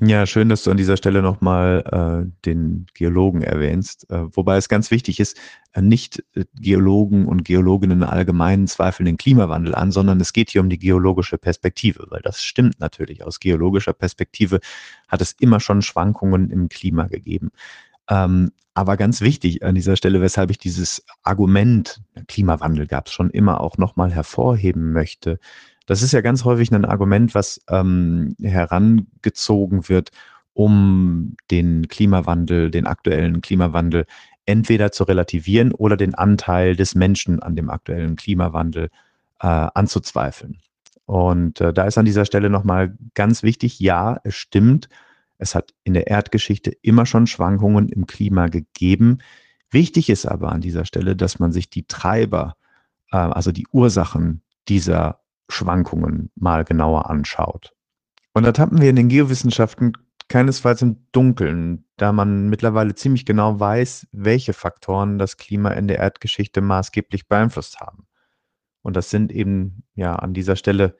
Ja, schön, dass du an dieser Stelle nochmal äh, den Geologen erwähnst. Äh, wobei es ganz wichtig ist, äh, nicht äh, Geologen und Geologinnen allgemein zweifeln den Klimawandel an, sondern es geht hier um die geologische Perspektive, weil das stimmt natürlich. Aus geologischer Perspektive hat es immer schon Schwankungen im Klima gegeben. Ähm, aber ganz wichtig an dieser Stelle, weshalb ich dieses Argument, Klimawandel gab es schon immer auch nochmal hervorheben möchte. Das ist ja ganz häufig ein Argument, was ähm, herangezogen wird, um den Klimawandel, den aktuellen Klimawandel entweder zu relativieren oder den Anteil des Menschen an dem aktuellen Klimawandel äh, anzuzweifeln. Und äh, da ist an dieser Stelle nochmal ganz wichtig, ja, es stimmt, es hat in der Erdgeschichte immer schon Schwankungen im Klima gegeben. Wichtig ist aber an dieser Stelle, dass man sich die Treiber, äh, also die Ursachen dieser Schwankungen mal genauer anschaut. Und da tappen wir in den Geowissenschaften keinesfalls im Dunkeln, da man mittlerweile ziemlich genau weiß, welche Faktoren das Klima in der Erdgeschichte maßgeblich beeinflusst haben. Und das sind eben ja an dieser Stelle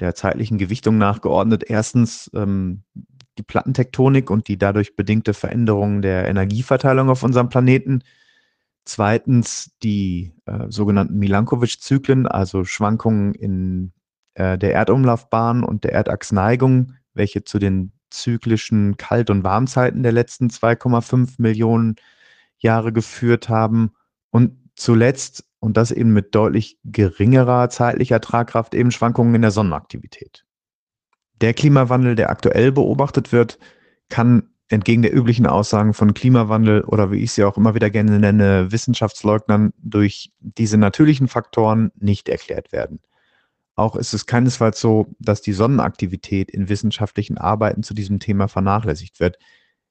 der zeitlichen Gewichtung nachgeordnet. Erstens ähm, die Plattentektonik und die dadurch bedingte Veränderung der Energieverteilung auf unserem Planeten. Zweitens die äh, sogenannten Milankovitch-Zyklen, also Schwankungen in äh, der Erdumlaufbahn und der Erdachsneigung, welche zu den zyklischen Kalt- und Warmzeiten der letzten 2,5 Millionen Jahre geführt haben. Und zuletzt, und das eben mit deutlich geringerer zeitlicher Tragkraft, eben Schwankungen in der Sonnenaktivität. Der Klimawandel, der aktuell beobachtet wird, kann entgegen der üblichen Aussagen von Klimawandel oder wie ich sie auch immer wieder gerne nenne, Wissenschaftsleugnern durch diese natürlichen Faktoren nicht erklärt werden. Auch ist es keinesfalls so, dass die Sonnenaktivität in wissenschaftlichen Arbeiten zu diesem Thema vernachlässigt wird.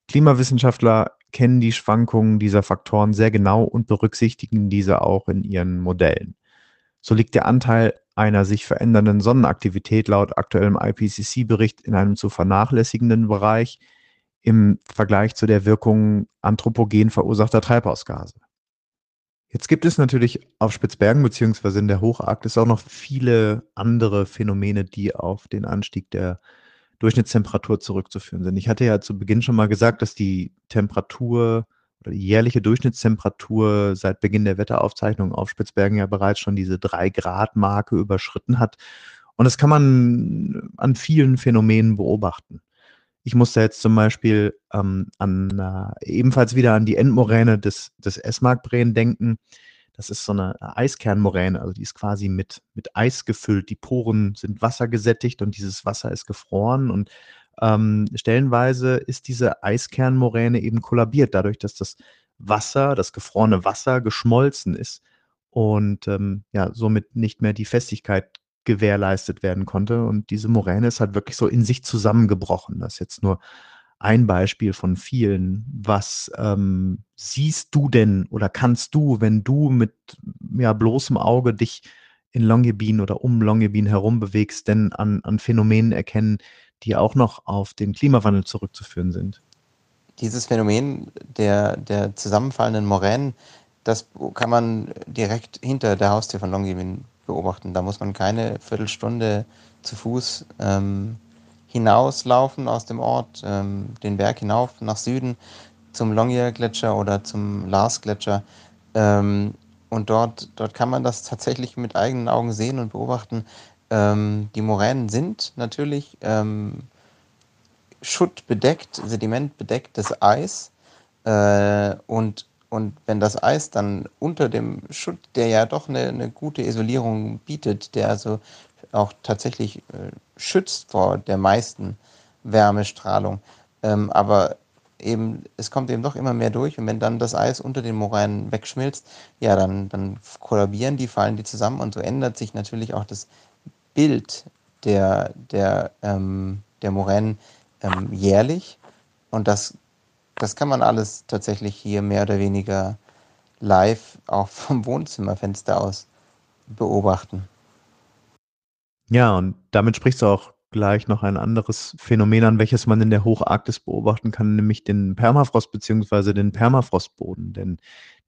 Klimawissenschaftler kennen die Schwankungen dieser Faktoren sehr genau und berücksichtigen diese auch in ihren Modellen. So liegt der Anteil einer sich verändernden Sonnenaktivität laut aktuellem IPCC-Bericht in einem zu vernachlässigenden Bereich im Vergleich zu der Wirkung anthropogen verursachter Treibhausgase. Jetzt gibt es natürlich auf Spitzbergen beziehungsweise in der Hocharktis auch noch viele andere Phänomene, die auf den Anstieg der Durchschnittstemperatur zurückzuführen sind. Ich hatte ja zu Beginn schon mal gesagt, dass die Temperatur oder die jährliche Durchschnittstemperatur seit Beginn der Wetteraufzeichnung auf Spitzbergen ja bereits schon diese drei Grad Marke überschritten hat. Und das kann man an vielen Phänomenen beobachten. Ich musste jetzt zum Beispiel ähm, an äh, ebenfalls wieder an die Endmoräne des, des Esmarkbreen denken. Das ist so eine Eiskernmoräne, also die ist quasi mit, mit Eis gefüllt. Die Poren sind wassergesättigt und dieses Wasser ist gefroren. Und ähm, stellenweise ist diese Eiskernmoräne eben kollabiert, dadurch, dass das Wasser, das gefrorene Wasser geschmolzen ist und ähm, ja, somit nicht mehr die Festigkeit gewährleistet werden konnte. Und diese Moräne ist halt wirklich so in sich zusammengebrochen. Das ist jetzt nur ein Beispiel von vielen. Was ähm, siehst du denn oder kannst du, wenn du mit ja, bloßem Auge dich in Longyearbyen oder um Longyearbyen herum bewegst, denn an, an Phänomenen erkennen, die auch noch auf den Klimawandel zurückzuführen sind? Dieses Phänomen der, der zusammenfallenden Moränen, das kann man direkt hinter der Haustür von Longyearbyen beobachten. Da muss man keine Viertelstunde zu Fuß ähm, hinauslaufen aus dem Ort, ähm, den Berg hinauf nach Süden zum Longyear-Gletscher oder zum Lars-Gletscher. Ähm, und dort, dort kann man das tatsächlich mit eigenen Augen sehen und beobachten. Ähm, die Moränen sind natürlich ähm, schuttbedeckt, sedimentbedecktes Eis. Äh, und und wenn das Eis dann unter dem Schutt, der ja doch eine, eine gute Isolierung bietet, der also auch tatsächlich äh, schützt vor der meisten Wärmestrahlung, ähm, aber eben, es kommt eben doch immer mehr durch und wenn dann das Eis unter den Moränen wegschmilzt, ja, dann, dann kollabieren die, fallen die zusammen und so ändert sich natürlich auch das Bild der, der, ähm, der Moränen ähm, jährlich und das das kann man alles tatsächlich hier mehr oder weniger live auch vom Wohnzimmerfenster aus beobachten. Ja, und damit sprichst du auch gleich noch ein anderes Phänomen an, welches man in der Hocharktis beobachten kann, nämlich den Permafrost bzw. den Permafrostboden. Denn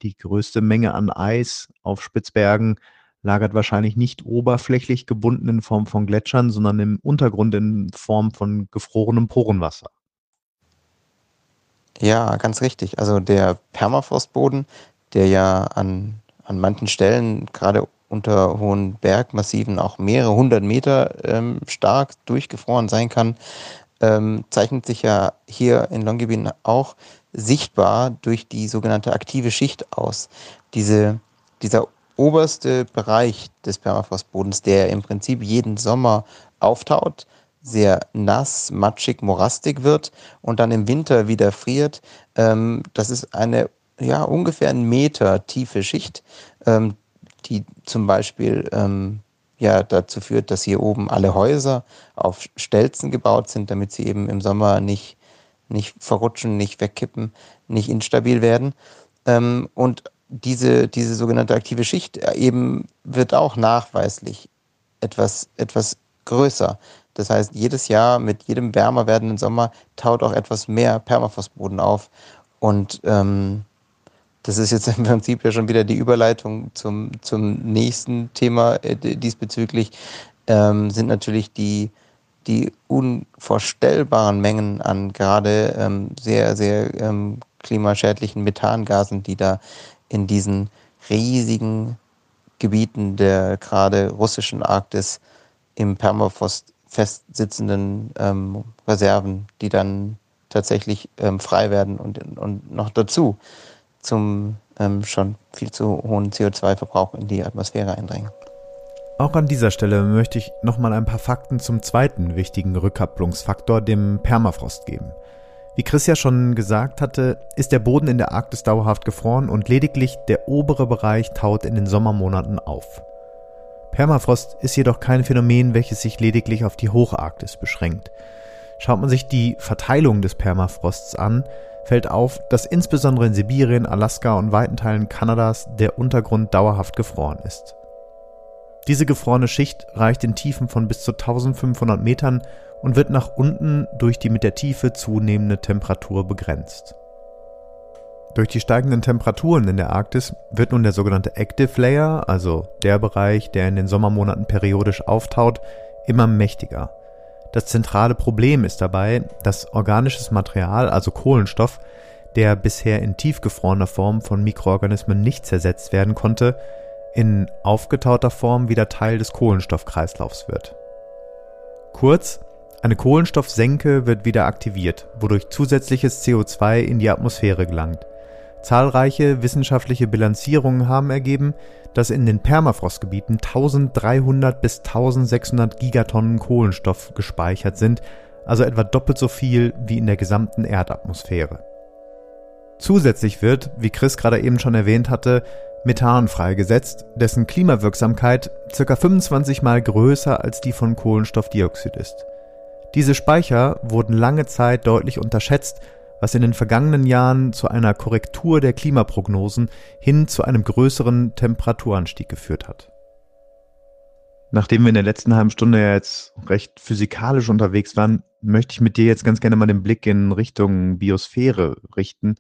die größte Menge an Eis auf Spitzbergen lagert wahrscheinlich nicht oberflächlich gebunden in Form von Gletschern, sondern im Untergrund in Form von gefrorenem Porenwasser. Ja, ganz richtig. Also der Permafrostboden, der ja an, an manchen Stellen, gerade unter hohen Bergmassiven, auch mehrere hundert Meter ähm, stark durchgefroren sein kann, ähm, zeichnet sich ja hier in Longyearbyen auch sichtbar durch die sogenannte aktive Schicht aus. Diese, dieser oberste Bereich des Permafrostbodens, der im Prinzip jeden Sommer auftaut, sehr nass, matschig, morastig wird und dann im Winter wieder friert. Ähm, das ist eine ja, ungefähr einen Meter tiefe Schicht, ähm, die zum Beispiel ähm, ja, dazu führt, dass hier oben alle Häuser auf Stelzen gebaut sind, damit sie eben im Sommer nicht, nicht verrutschen, nicht wegkippen, nicht instabil werden. Ähm, und diese, diese sogenannte aktive Schicht äh, eben wird auch nachweislich etwas, etwas größer. Das heißt, jedes Jahr mit jedem wärmer werdenden Sommer taut auch etwas mehr Permafrostboden auf. Und ähm, das ist jetzt im Prinzip ja schon wieder die Überleitung zum, zum nächsten Thema äh, diesbezüglich, ähm, sind natürlich die, die unvorstellbaren Mengen an gerade ähm, sehr, sehr ähm, klimaschädlichen Methangasen, die da in diesen riesigen Gebieten der gerade russischen Arktis im Permafrost festsitzenden ähm, Reserven, die dann tatsächlich ähm, frei werden und, und noch dazu zum ähm, schon viel zu hohen CO2-Verbrauch in die Atmosphäre eindringen. Auch an dieser Stelle möchte ich nochmal ein paar Fakten zum zweiten wichtigen Rückkopplungsfaktor, dem Permafrost, geben. Wie Chris ja schon gesagt hatte, ist der Boden in der Arktis dauerhaft gefroren und lediglich der obere Bereich taut in den Sommermonaten auf. Permafrost ist jedoch kein Phänomen, welches sich lediglich auf die Hocharktis beschränkt. Schaut man sich die Verteilung des Permafrosts an, fällt auf, dass insbesondere in Sibirien, Alaska und weiten Teilen Kanadas der Untergrund dauerhaft gefroren ist. Diese gefrorene Schicht reicht in Tiefen von bis zu 1500 Metern und wird nach unten durch die mit der Tiefe zunehmende Temperatur begrenzt. Durch die steigenden Temperaturen in der Arktis wird nun der sogenannte Active Layer, also der Bereich, der in den Sommermonaten periodisch auftaut, immer mächtiger. Das zentrale Problem ist dabei, dass organisches Material, also Kohlenstoff, der bisher in tiefgefrorener Form von Mikroorganismen nicht zersetzt werden konnte, in aufgetauter Form wieder Teil des Kohlenstoffkreislaufs wird. Kurz, eine Kohlenstoffsenke wird wieder aktiviert, wodurch zusätzliches CO2 in die Atmosphäre gelangt. Zahlreiche wissenschaftliche Bilanzierungen haben ergeben, dass in den Permafrostgebieten 1300 bis 1600 Gigatonnen Kohlenstoff gespeichert sind, also etwa doppelt so viel wie in der gesamten Erdatmosphäre. Zusätzlich wird, wie Chris gerade eben schon erwähnt hatte, Methan freigesetzt, dessen Klimawirksamkeit ca. 25 mal größer als die von Kohlenstoffdioxid ist. Diese Speicher wurden lange Zeit deutlich unterschätzt was in den vergangenen Jahren zu einer Korrektur der Klimaprognosen hin zu einem größeren Temperaturanstieg geführt hat. Nachdem wir in der letzten halben Stunde ja jetzt recht physikalisch unterwegs waren, möchte ich mit dir jetzt ganz gerne mal den Blick in Richtung Biosphäre richten.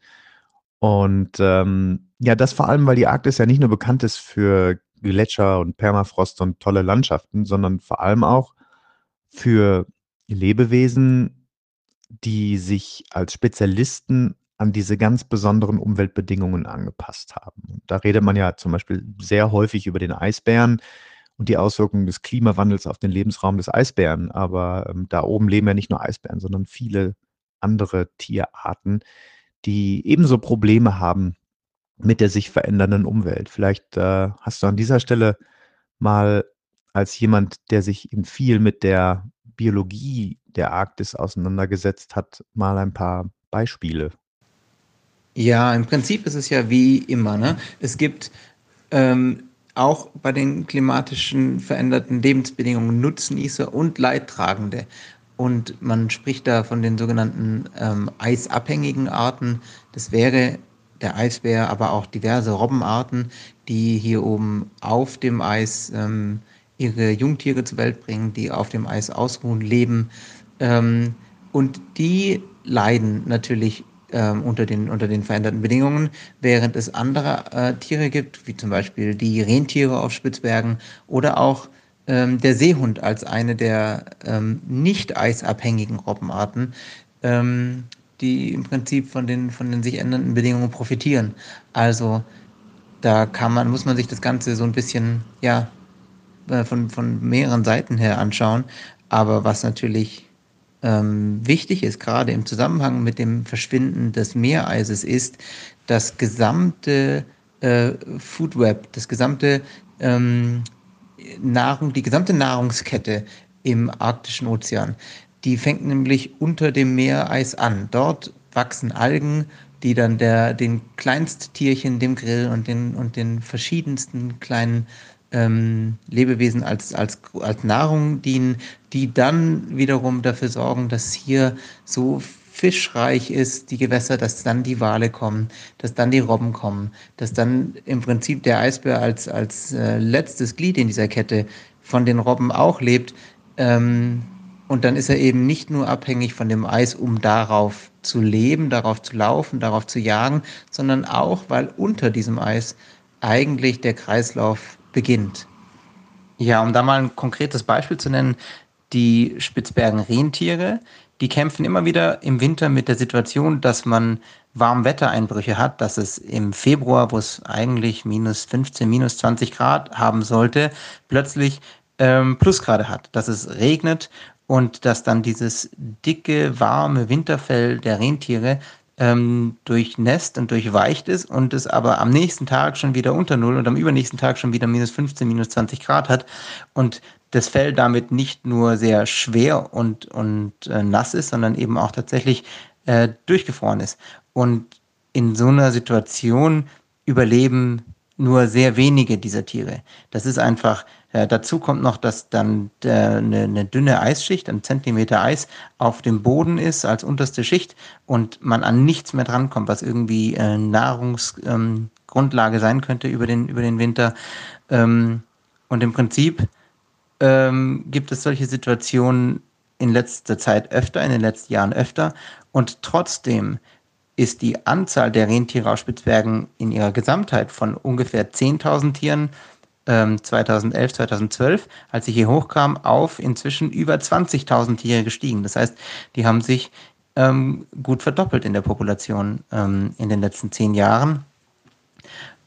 Und ähm, ja, das vor allem, weil die Arktis ja nicht nur bekannt ist für Gletscher und Permafrost und tolle Landschaften, sondern vor allem auch für Lebewesen, die sich als Spezialisten an diese ganz besonderen Umweltbedingungen angepasst haben. Und da redet man ja zum Beispiel sehr häufig über den Eisbären und die Auswirkungen des Klimawandels auf den Lebensraum des Eisbären. Aber ähm, da oben leben ja nicht nur Eisbären, sondern viele andere Tierarten, die ebenso Probleme haben mit der sich verändernden Umwelt. Vielleicht äh, hast du an dieser Stelle mal als jemand, der sich eben viel mit der Biologie der Arktis auseinandergesetzt hat, mal ein paar Beispiele. Ja, im Prinzip ist es ja wie immer. Ne? Es gibt ähm, auch bei den klimatischen veränderten Lebensbedingungen Nutznießer und Leidtragende. Und man spricht da von den sogenannten ähm, eisabhängigen Arten. Das wäre der Eisbär, aber auch diverse Robbenarten, die hier oben auf dem Eis ähm, ihre Jungtiere zur Welt bringen, die auf dem Eis ausruhen, leben. Ähm, und die leiden natürlich ähm, unter, den, unter den veränderten Bedingungen, während es andere äh, Tiere gibt, wie zum Beispiel die Rentiere auf Spitzbergen oder auch ähm, der Seehund als eine der ähm, nicht eisabhängigen Robbenarten, ähm, die im Prinzip von den, von den sich ändernden Bedingungen profitieren. Also da kann man, muss man sich das Ganze so ein bisschen, ja, äh, von, von mehreren Seiten her anschauen. Aber was natürlich ähm, wichtig ist, gerade im Zusammenhang mit dem Verschwinden des Meereises, ist das gesamte äh, Food Web, das gesamte ähm, Nahrung, die gesamte Nahrungskette im arktischen Ozean. Die fängt nämlich unter dem Meereis an. Dort wachsen Algen, die dann der, den Kleinsttierchen, dem Grill und den, und den verschiedensten kleinen ähm, Lebewesen als, als, als Nahrung dienen, die dann wiederum dafür sorgen, dass hier so fischreich ist, die Gewässer, dass dann die Wale kommen, dass dann die Robben kommen, dass dann im Prinzip der Eisbär als, als äh, letztes Glied in dieser Kette von den Robben auch lebt. Ähm, und dann ist er eben nicht nur abhängig von dem Eis, um darauf zu leben, darauf zu laufen, darauf zu jagen, sondern auch, weil unter diesem Eis eigentlich der Kreislauf beginnt. Ja, um da mal ein konkretes Beispiel zu nennen, die Spitzbergen-Rentiere, die kämpfen immer wieder im Winter mit der Situation, dass man Warmwettereinbrüche hat, dass es im Februar, wo es eigentlich minus 15, minus 20 Grad haben sollte, plötzlich ähm, Plusgrade hat, dass es regnet und dass dann dieses dicke, warme Winterfell der Rentiere ähm, durchnässt und durchweicht ist und es aber am nächsten Tag schon wieder unter Null und am übernächsten Tag schon wieder minus 15, minus 20 Grad hat und das Fell damit nicht nur sehr schwer und, und äh, nass ist, sondern eben auch tatsächlich äh, durchgefroren ist. Und in so einer Situation überleben nur sehr wenige dieser Tiere. Das ist einfach Äh, dazu kommt noch, dass dann eine, eine, dünne Eisschicht, ein Zentimeter Eis, auf dem Boden ist als unterste Schicht und man an nichts mehr drankommt, was irgendwie äh, Nahrungsgrundlage ähm, sein könnte über den, über den Winter. Ähm, und im Prinzip ähm, gibt es solche Situationen in letzter Zeit öfter, in den letzten Jahren öfter. Und trotzdem ist die Anzahl der Rentiere auf Spitzbergen in ihrer Gesamtheit von ungefähr 10.000 Tieren 2011, ähm, 2012, als ich hier hochkam, auf inzwischen über 20.000 Tiere gestiegen. Das heißt, die haben sich ähm, gut verdoppelt in der Population ähm, in den letzten zehn Jahren.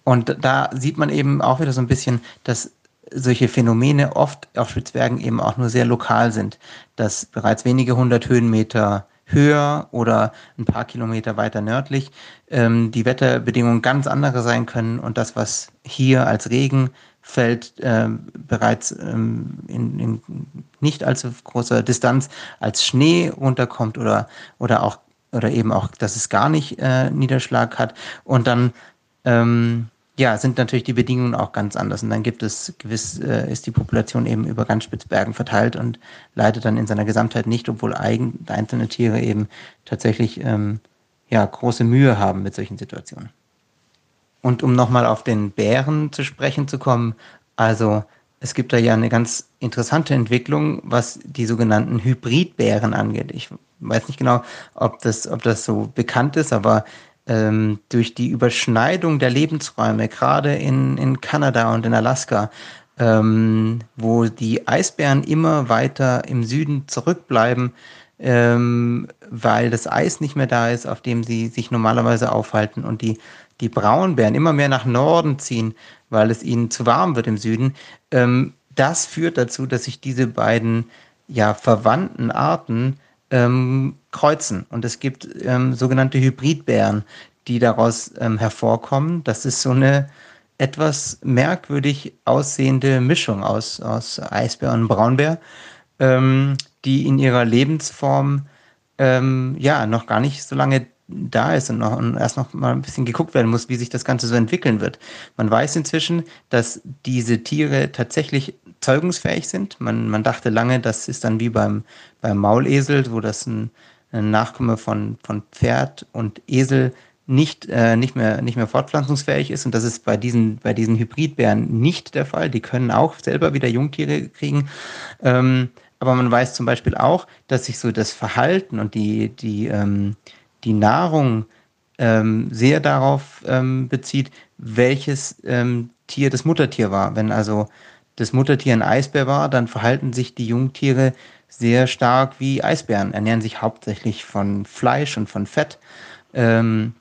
Und da sieht man eben auch wieder so ein bisschen, dass solche Phänomene oft auf Spitzbergen eben auch nur sehr lokal sind, dass bereits wenige hundert Höhenmeter höher oder ein paar Kilometer weiter nördlich ähm, die Wetterbedingungen ganz andere sein können und das, was hier als Regen fällt, äh, bereits ähm, in, in, nicht allzu großer Distanz als Schnee runterkommt oder, oder auch oder eben auch, dass es gar nicht äh, Niederschlag hat und dann ähm, ja, sind natürlich die Bedingungen auch ganz anders. Und dann gibt es gewiss, äh, ist die Population eben über ganz Spitzbergen verteilt und leidet dann in seiner Gesamtheit nicht, obwohl eigen, einzelne Tiere eben tatsächlich ähm, ja, große Mühe haben mit solchen Situationen. Und um nochmal auf den Bären zu sprechen zu kommen, also es gibt da ja eine ganz interessante Entwicklung, was die sogenannten Hybridbären angeht. Ich weiß nicht genau, ob das, ob das so bekannt ist, aber ähm, durch die Überschneidung der Lebensräume, gerade in, in Kanada und in Alaska, ähm, wo die Eisbären immer weiter im Süden zurückbleiben, ähm, weil das Eis nicht mehr da ist, auf dem sie sich normalerweise aufhalten und die, die Braunbären immer mehr nach Norden ziehen, weil es ihnen zu warm wird im Süden. Ähm, das führt dazu, dass sich diese beiden ja, verwandten Arten ähm, kreuzen. Und es gibt ähm, sogenannte Hybridbären, die daraus ähm, hervorkommen. Das ist so eine etwas merkwürdig aussehende Mischung aus, aus Eisbär und Braunbär, ähm, die in ihrer Lebensform ähm, ja noch gar nicht so lange da ist und, noch, und erst noch mal ein bisschen geguckt werden muss, wie sich das Ganze so entwickeln wird. Man weiß inzwischen, dass diese Tiere tatsächlich zeugungsfähig sind. Man, man dachte lange, das ist dann wie beim, beim Maulesel, wo das ein, ein Nachkomme von, von Pferd und Esel nicht, äh, nicht, mehr, nicht mehr fortpflanzungsfähig ist. Und das ist bei diesen, bei diesen Hybridbären nicht der Fall. Die können auch selber wieder Jungtiere kriegen. Ähm, aber man weiß zum Beispiel auch, dass sich so das Verhalten und die, die, ähm, die Nahrung ähm, sehr darauf ähm, bezieht, welches ähm, Tier das Muttertier war. Wenn also das Muttertier ein Eisbär war, dann verhalten sich die Jungtiere sehr stark wie Eisbären, ernähren sich hauptsächlich von Fleisch und von Fett. Ähm,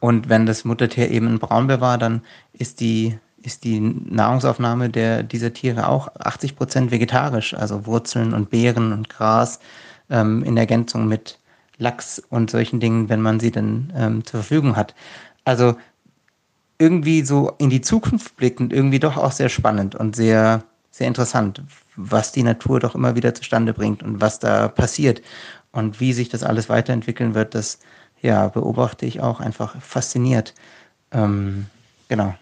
und wenn das Muttertier eben ein Braunbär war, dann ist die, ist die Nahrungsaufnahme der, dieser Tiere auch 80 Prozent vegetarisch, also Wurzeln und Beeren und Gras ähm, in Ergänzung mit Lachs und solchen Dingen, wenn man sie dann ähm, zur Verfügung hat. Also irgendwie so in die Zukunft blickend, irgendwie doch auch sehr spannend und sehr, sehr interessant, was die Natur doch immer wieder zustande bringt und was da passiert und wie sich das alles weiterentwickeln wird, das ja, beobachte ich auch einfach fasziniert. Ähm, genau.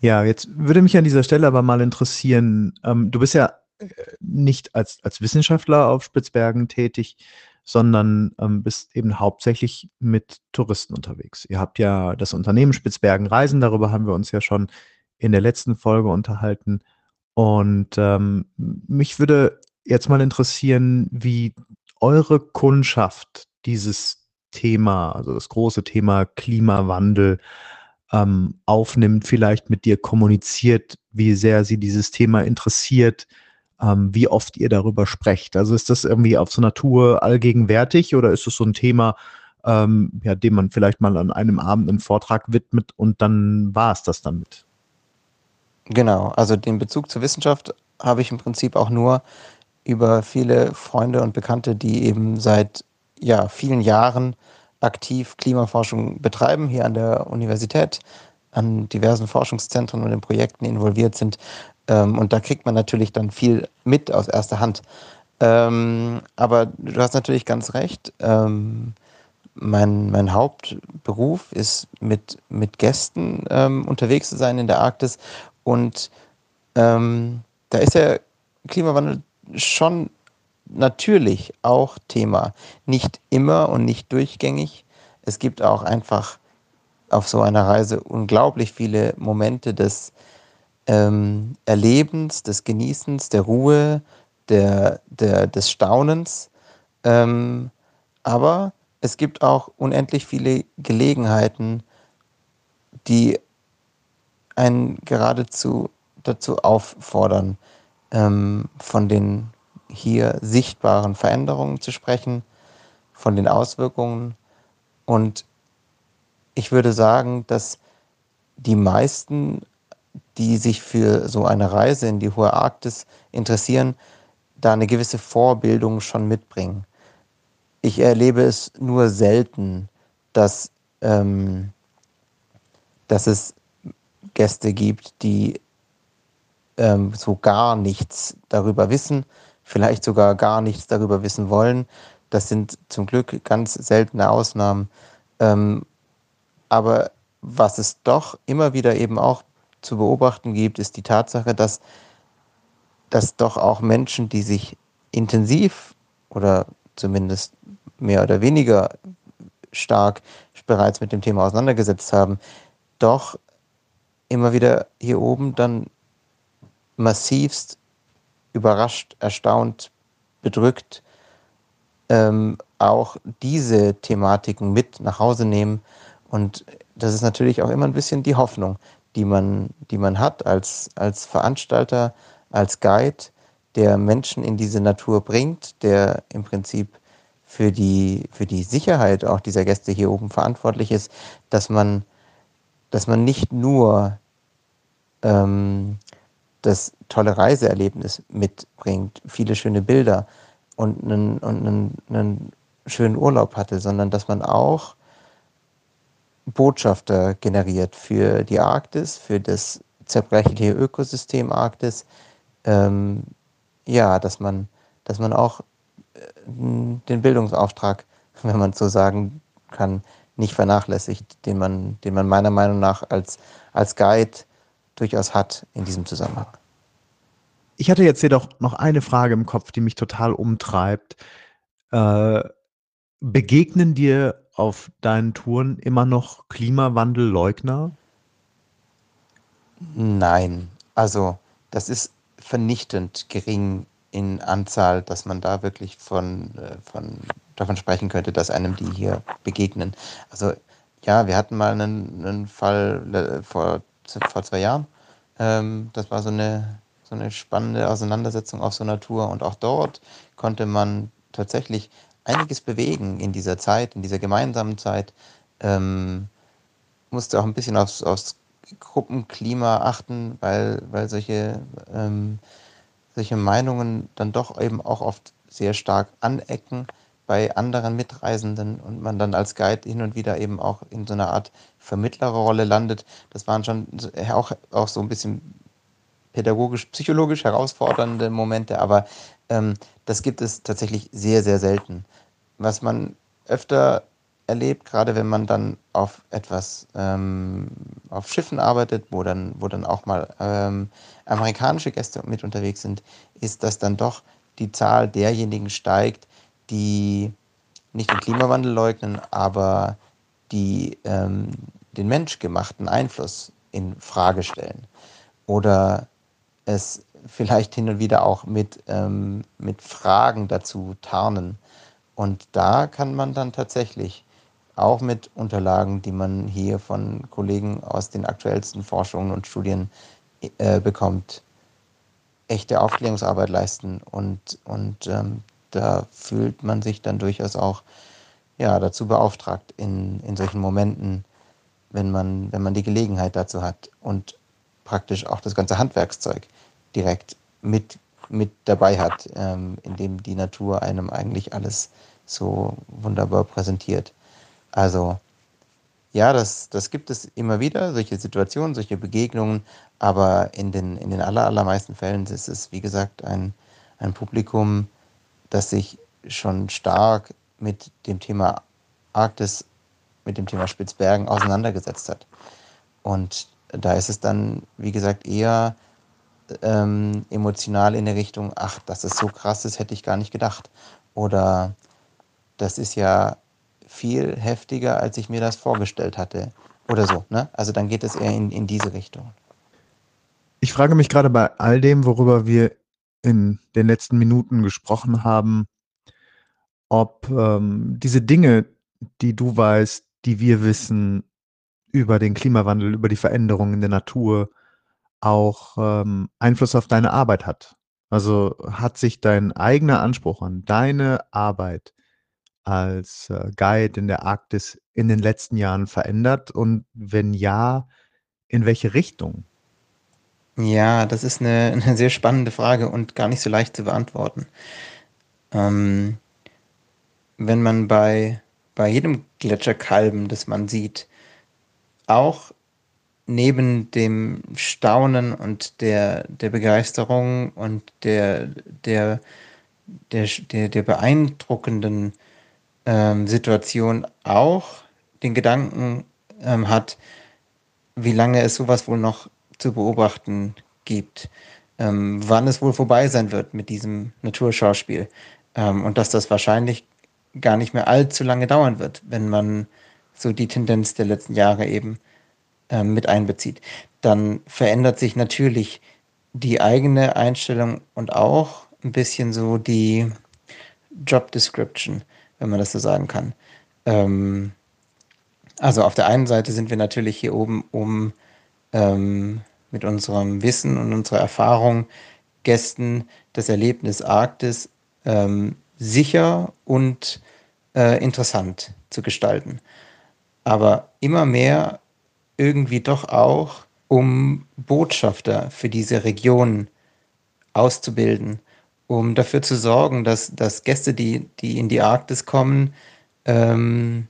Ja, jetzt würde mich an dieser Stelle aber mal interessieren, ähm, du bist ja äh, nicht als, als Wissenschaftler auf Spitzbergen tätig, sondern ähm, bist eben hauptsächlich mit Touristen unterwegs. Ihr habt ja das Unternehmen Spitzbergen Reisen, darüber haben wir uns ja schon in der letzten Folge unterhalten. Und ähm, mich würde jetzt mal interessieren, wie eure Kundschaft dieses Thema, also das große Thema Klimawandel, ähm, aufnimmt, vielleicht mit dir kommuniziert, wie sehr sie dieses Thema interessiert, ähm, wie oft ihr darüber sprecht. Also ist das irgendwie auf so einer Tour allgegenwärtig oder ist es so ein Thema, ähm, ja, dem man vielleicht mal an einem Abend einen Vortrag widmet und dann war es das damit? Genau, also den Bezug zur Wissenschaft habe ich im Prinzip auch nur über viele Freunde und Bekannte, die eben seit ja, vielen Jahren aktiv Klimaforschung betreiben, hier an der Universität, an diversen Forschungszentren und in Projekten involviert sind. Ähm, und da kriegt man natürlich dann viel mit aus erster Hand. Ähm, aber du hast natürlich ganz recht. Ähm, mein, mein Hauptberuf ist mit, mit Gästen ähm, unterwegs zu sein in der Arktis und ähm, da ist der Klimawandel schon natürlich auch Thema. Nicht immer und nicht durchgängig. Es gibt auch einfach auf so einer Reise unglaublich viele Momente des ähm, Erlebens, des Genießens, der Ruhe, der, der, des Staunens. Ähm, aber es gibt auch unendlich viele Gelegenheiten, die einen geradezu dazu auffordern, ähm, von den hier sichtbaren Veränderungen zu sprechen, von den Auswirkungen. Und ich würde sagen, dass die meisten, die sich für so eine Reise in die hohe Arktis interessieren, da eine gewisse Vorbildung schon mitbringen. Ich erlebe es nur selten, dass, ähm, dass es Gäste gibt, die ähm, so gar nichts darüber wissen, vielleicht sogar gar nichts darüber wissen wollen. Das sind zum Glück ganz seltene Ausnahmen. Ähm, aber was es doch immer wieder eben auch zu beobachten gibt, ist die Tatsache, dass, dass doch auch Menschen, die sich intensiv oder zumindest mehr oder weniger stark bereits mit dem Thema auseinandergesetzt haben, doch immer wieder hier oben dann massivst überrascht, erstaunt, bedrückt ähm, auch diese Thematiken mit nach Hause nehmen. Und das ist natürlich auch immer ein bisschen die Hoffnung, die man, die man hat als, als Veranstalter, als Guide, der Menschen in diese Natur bringt, der im Prinzip für die, für die Sicherheit auch dieser Gäste hier oben verantwortlich ist, dass man, dass man nicht nur ähm, das tolle Reiseerlebnis mitbringt, viele schöne Bilder und einen, und einen, einen schönen Urlaub hatte, sondern dass man auch Botschafter generiert für die Arktis, für das zerbrechliche Ökosystem Arktis. Ähm, ja, dass man, dass man auch äh, den Bildungsauftrag, wenn man so sagen kann, nicht vernachlässigt, den man, den man meiner Meinung nach als, als Guide durchaus hat in diesem Zusammenhang. Ich hatte jetzt jedoch noch eine Frage im Kopf, die mich total umtreibt. Äh, begegnen dir auf deinen Touren immer noch Klimawandelleugner? Nein, also das ist vernichtend gering in Anzahl, dass man da wirklich von, äh, von davon sprechen könnte, dass einem die hier begegnen. Also ja, wir hatten mal einen, einen Fall äh, vor, vor zwei Jahren. Ähm, das war so eine so eine spannende Auseinandersetzung auf so einer Tour. Und auch dort konnte man tatsächlich einiges bewegen in dieser Zeit, in dieser gemeinsamen Zeit. Ähm, musste auch ein bisschen aufs, aufs Gruppenklima achten, weil, weil solche, ähm, solche Meinungen dann doch eben auch oft sehr stark anecken bei anderen Mitreisenden und man dann als Guide hin und wieder eben auch in so einer Art Vermittlerrolle landet. Das waren schon auch, auch so ein bisschen pädagogisch, psychologisch herausfordernde Momente, aber ähm, das gibt es tatsächlich sehr, sehr selten. Was man öfter erlebt, gerade wenn man dann auf etwas ähm, auf Schiffen arbeitet, wo dann, wo dann auch mal ähm, amerikanische Gäste mit unterwegs sind, ist, dass dann doch die Zahl derjenigen steigt, die nicht den Klimawandel leugnen, aber die ähm, den menschgemachten Einfluss in Frage stellen oder es vielleicht hin und wieder auch mit, ähm, mit Fragen dazu tarnen. Und da kann man dann tatsächlich auch mit Unterlagen, die man hier von Kollegen aus den aktuellsten Forschungen und Studien äh, bekommt, echte Aufklärungsarbeit leisten. Und, und ähm, da fühlt man sich dann durchaus auch ja, dazu beauftragt in, in solchen Momenten, wenn man, wenn man die Gelegenheit dazu hat. Und praktisch auch das ganze Handwerkszeug direkt mit, mit dabei hat, ähm, indem die Natur einem eigentlich alles so wunderbar präsentiert. Also ja, das, das gibt es immer wieder, solche Situationen, solche Begegnungen, aber in den, in den aller, allermeisten Fällen ist es, wie gesagt, ein, ein Publikum, das sich schon stark mit dem Thema Arktis, mit dem Thema Spitzbergen auseinandergesetzt hat. Und da ist es dann, wie gesagt, eher ähm, emotional in der Richtung, ach, dass es so krass ist, hätte ich gar nicht gedacht. Oder das ist ja viel heftiger, als ich mir das vorgestellt hatte. Oder so. Ne? Also dann geht es eher in, in diese Richtung. Ich frage mich gerade bei all dem, worüber wir in den letzten Minuten gesprochen haben, ob ähm, diese Dinge, die du weißt, die wir wissen über den Klimawandel, über die Veränderungen in der Natur, auch ähm, Einfluss auf deine Arbeit hat. Also hat sich dein eigener Anspruch an deine Arbeit als äh, Guide in der Arktis in den letzten Jahren verändert? Und wenn ja, in welche Richtung? Ja, das ist eine, eine sehr spannende Frage und gar nicht so leicht zu beantworten. Ähm, wenn man bei, bei jedem Gletscherkalben, das man sieht, auch neben dem Staunen und der, der Begeisterung und der, der, der, der, der beeindruckenden ähm, Situation auch den Gedanken ähm, hat, wie lange es sowas wohl noch zu beobachten gibt, ähm, wann es wohl vorbei sein wird mit diesem Naturschauspiel. Ähm, und dass das wahrscheinlich gar nicht mehr allzu lange dauern wird, wenn man so die Tendenz der letzten Jahre eben ähm, mit einbezieht. Dann verändert sich natürlich die eigene Einstellung und auch ein bisschen so die Job Description, wenn man das so sagen kann. Ähm, also auf der einen Seite sind wir natürlich hier oben, um ähm, mit unserem Wissen und unserer Erfahrung Gästen das Erlebnis Arktis ähm, sicher und äh, interessant zu gestalten. Aber immer mehr irgendwie doch auch, um Botschafter für diese Region auszubilden, um dafür zu sorgen, dass, dass Gäste, die, die in die Arktis kommen, ähm,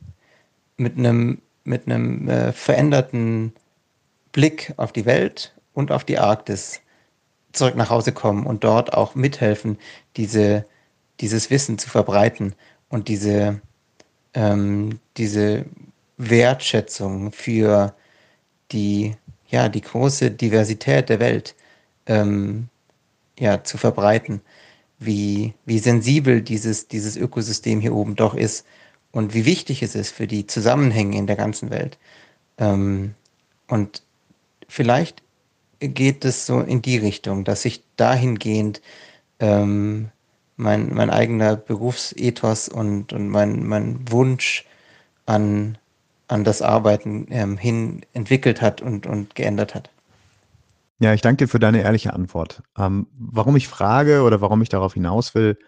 mit einem mit einem äh, veränderten Blick auf die Welt und auf die Arktis zurück nach Hause kommen und dort auch mithelfen, diese, dieses Wissen zu verbreiten und diese, ähm, diese Wertschätzung für die, ja, die große Diversität der Welt ähm, ja, zu verbreiten, wie, wie sensibel dieses, dieses Ökosystem hier oben doch ist und wie wichtig es ist für die Zusammenhänge in der ganzen Welt. Ähm, und vielleicht geht es so in die Richtung, dass ich dahingehend ähm, mein, mein eigener Berufsethos und, und mein, mein Wunsch an, an das Arbeiten ähm, hin entwickelt hat und, und geändert hat. Ja, ich danke dir für deine ehrliche Antwort. Ähm, warum ich frage oder warum ich darauf hinaus will,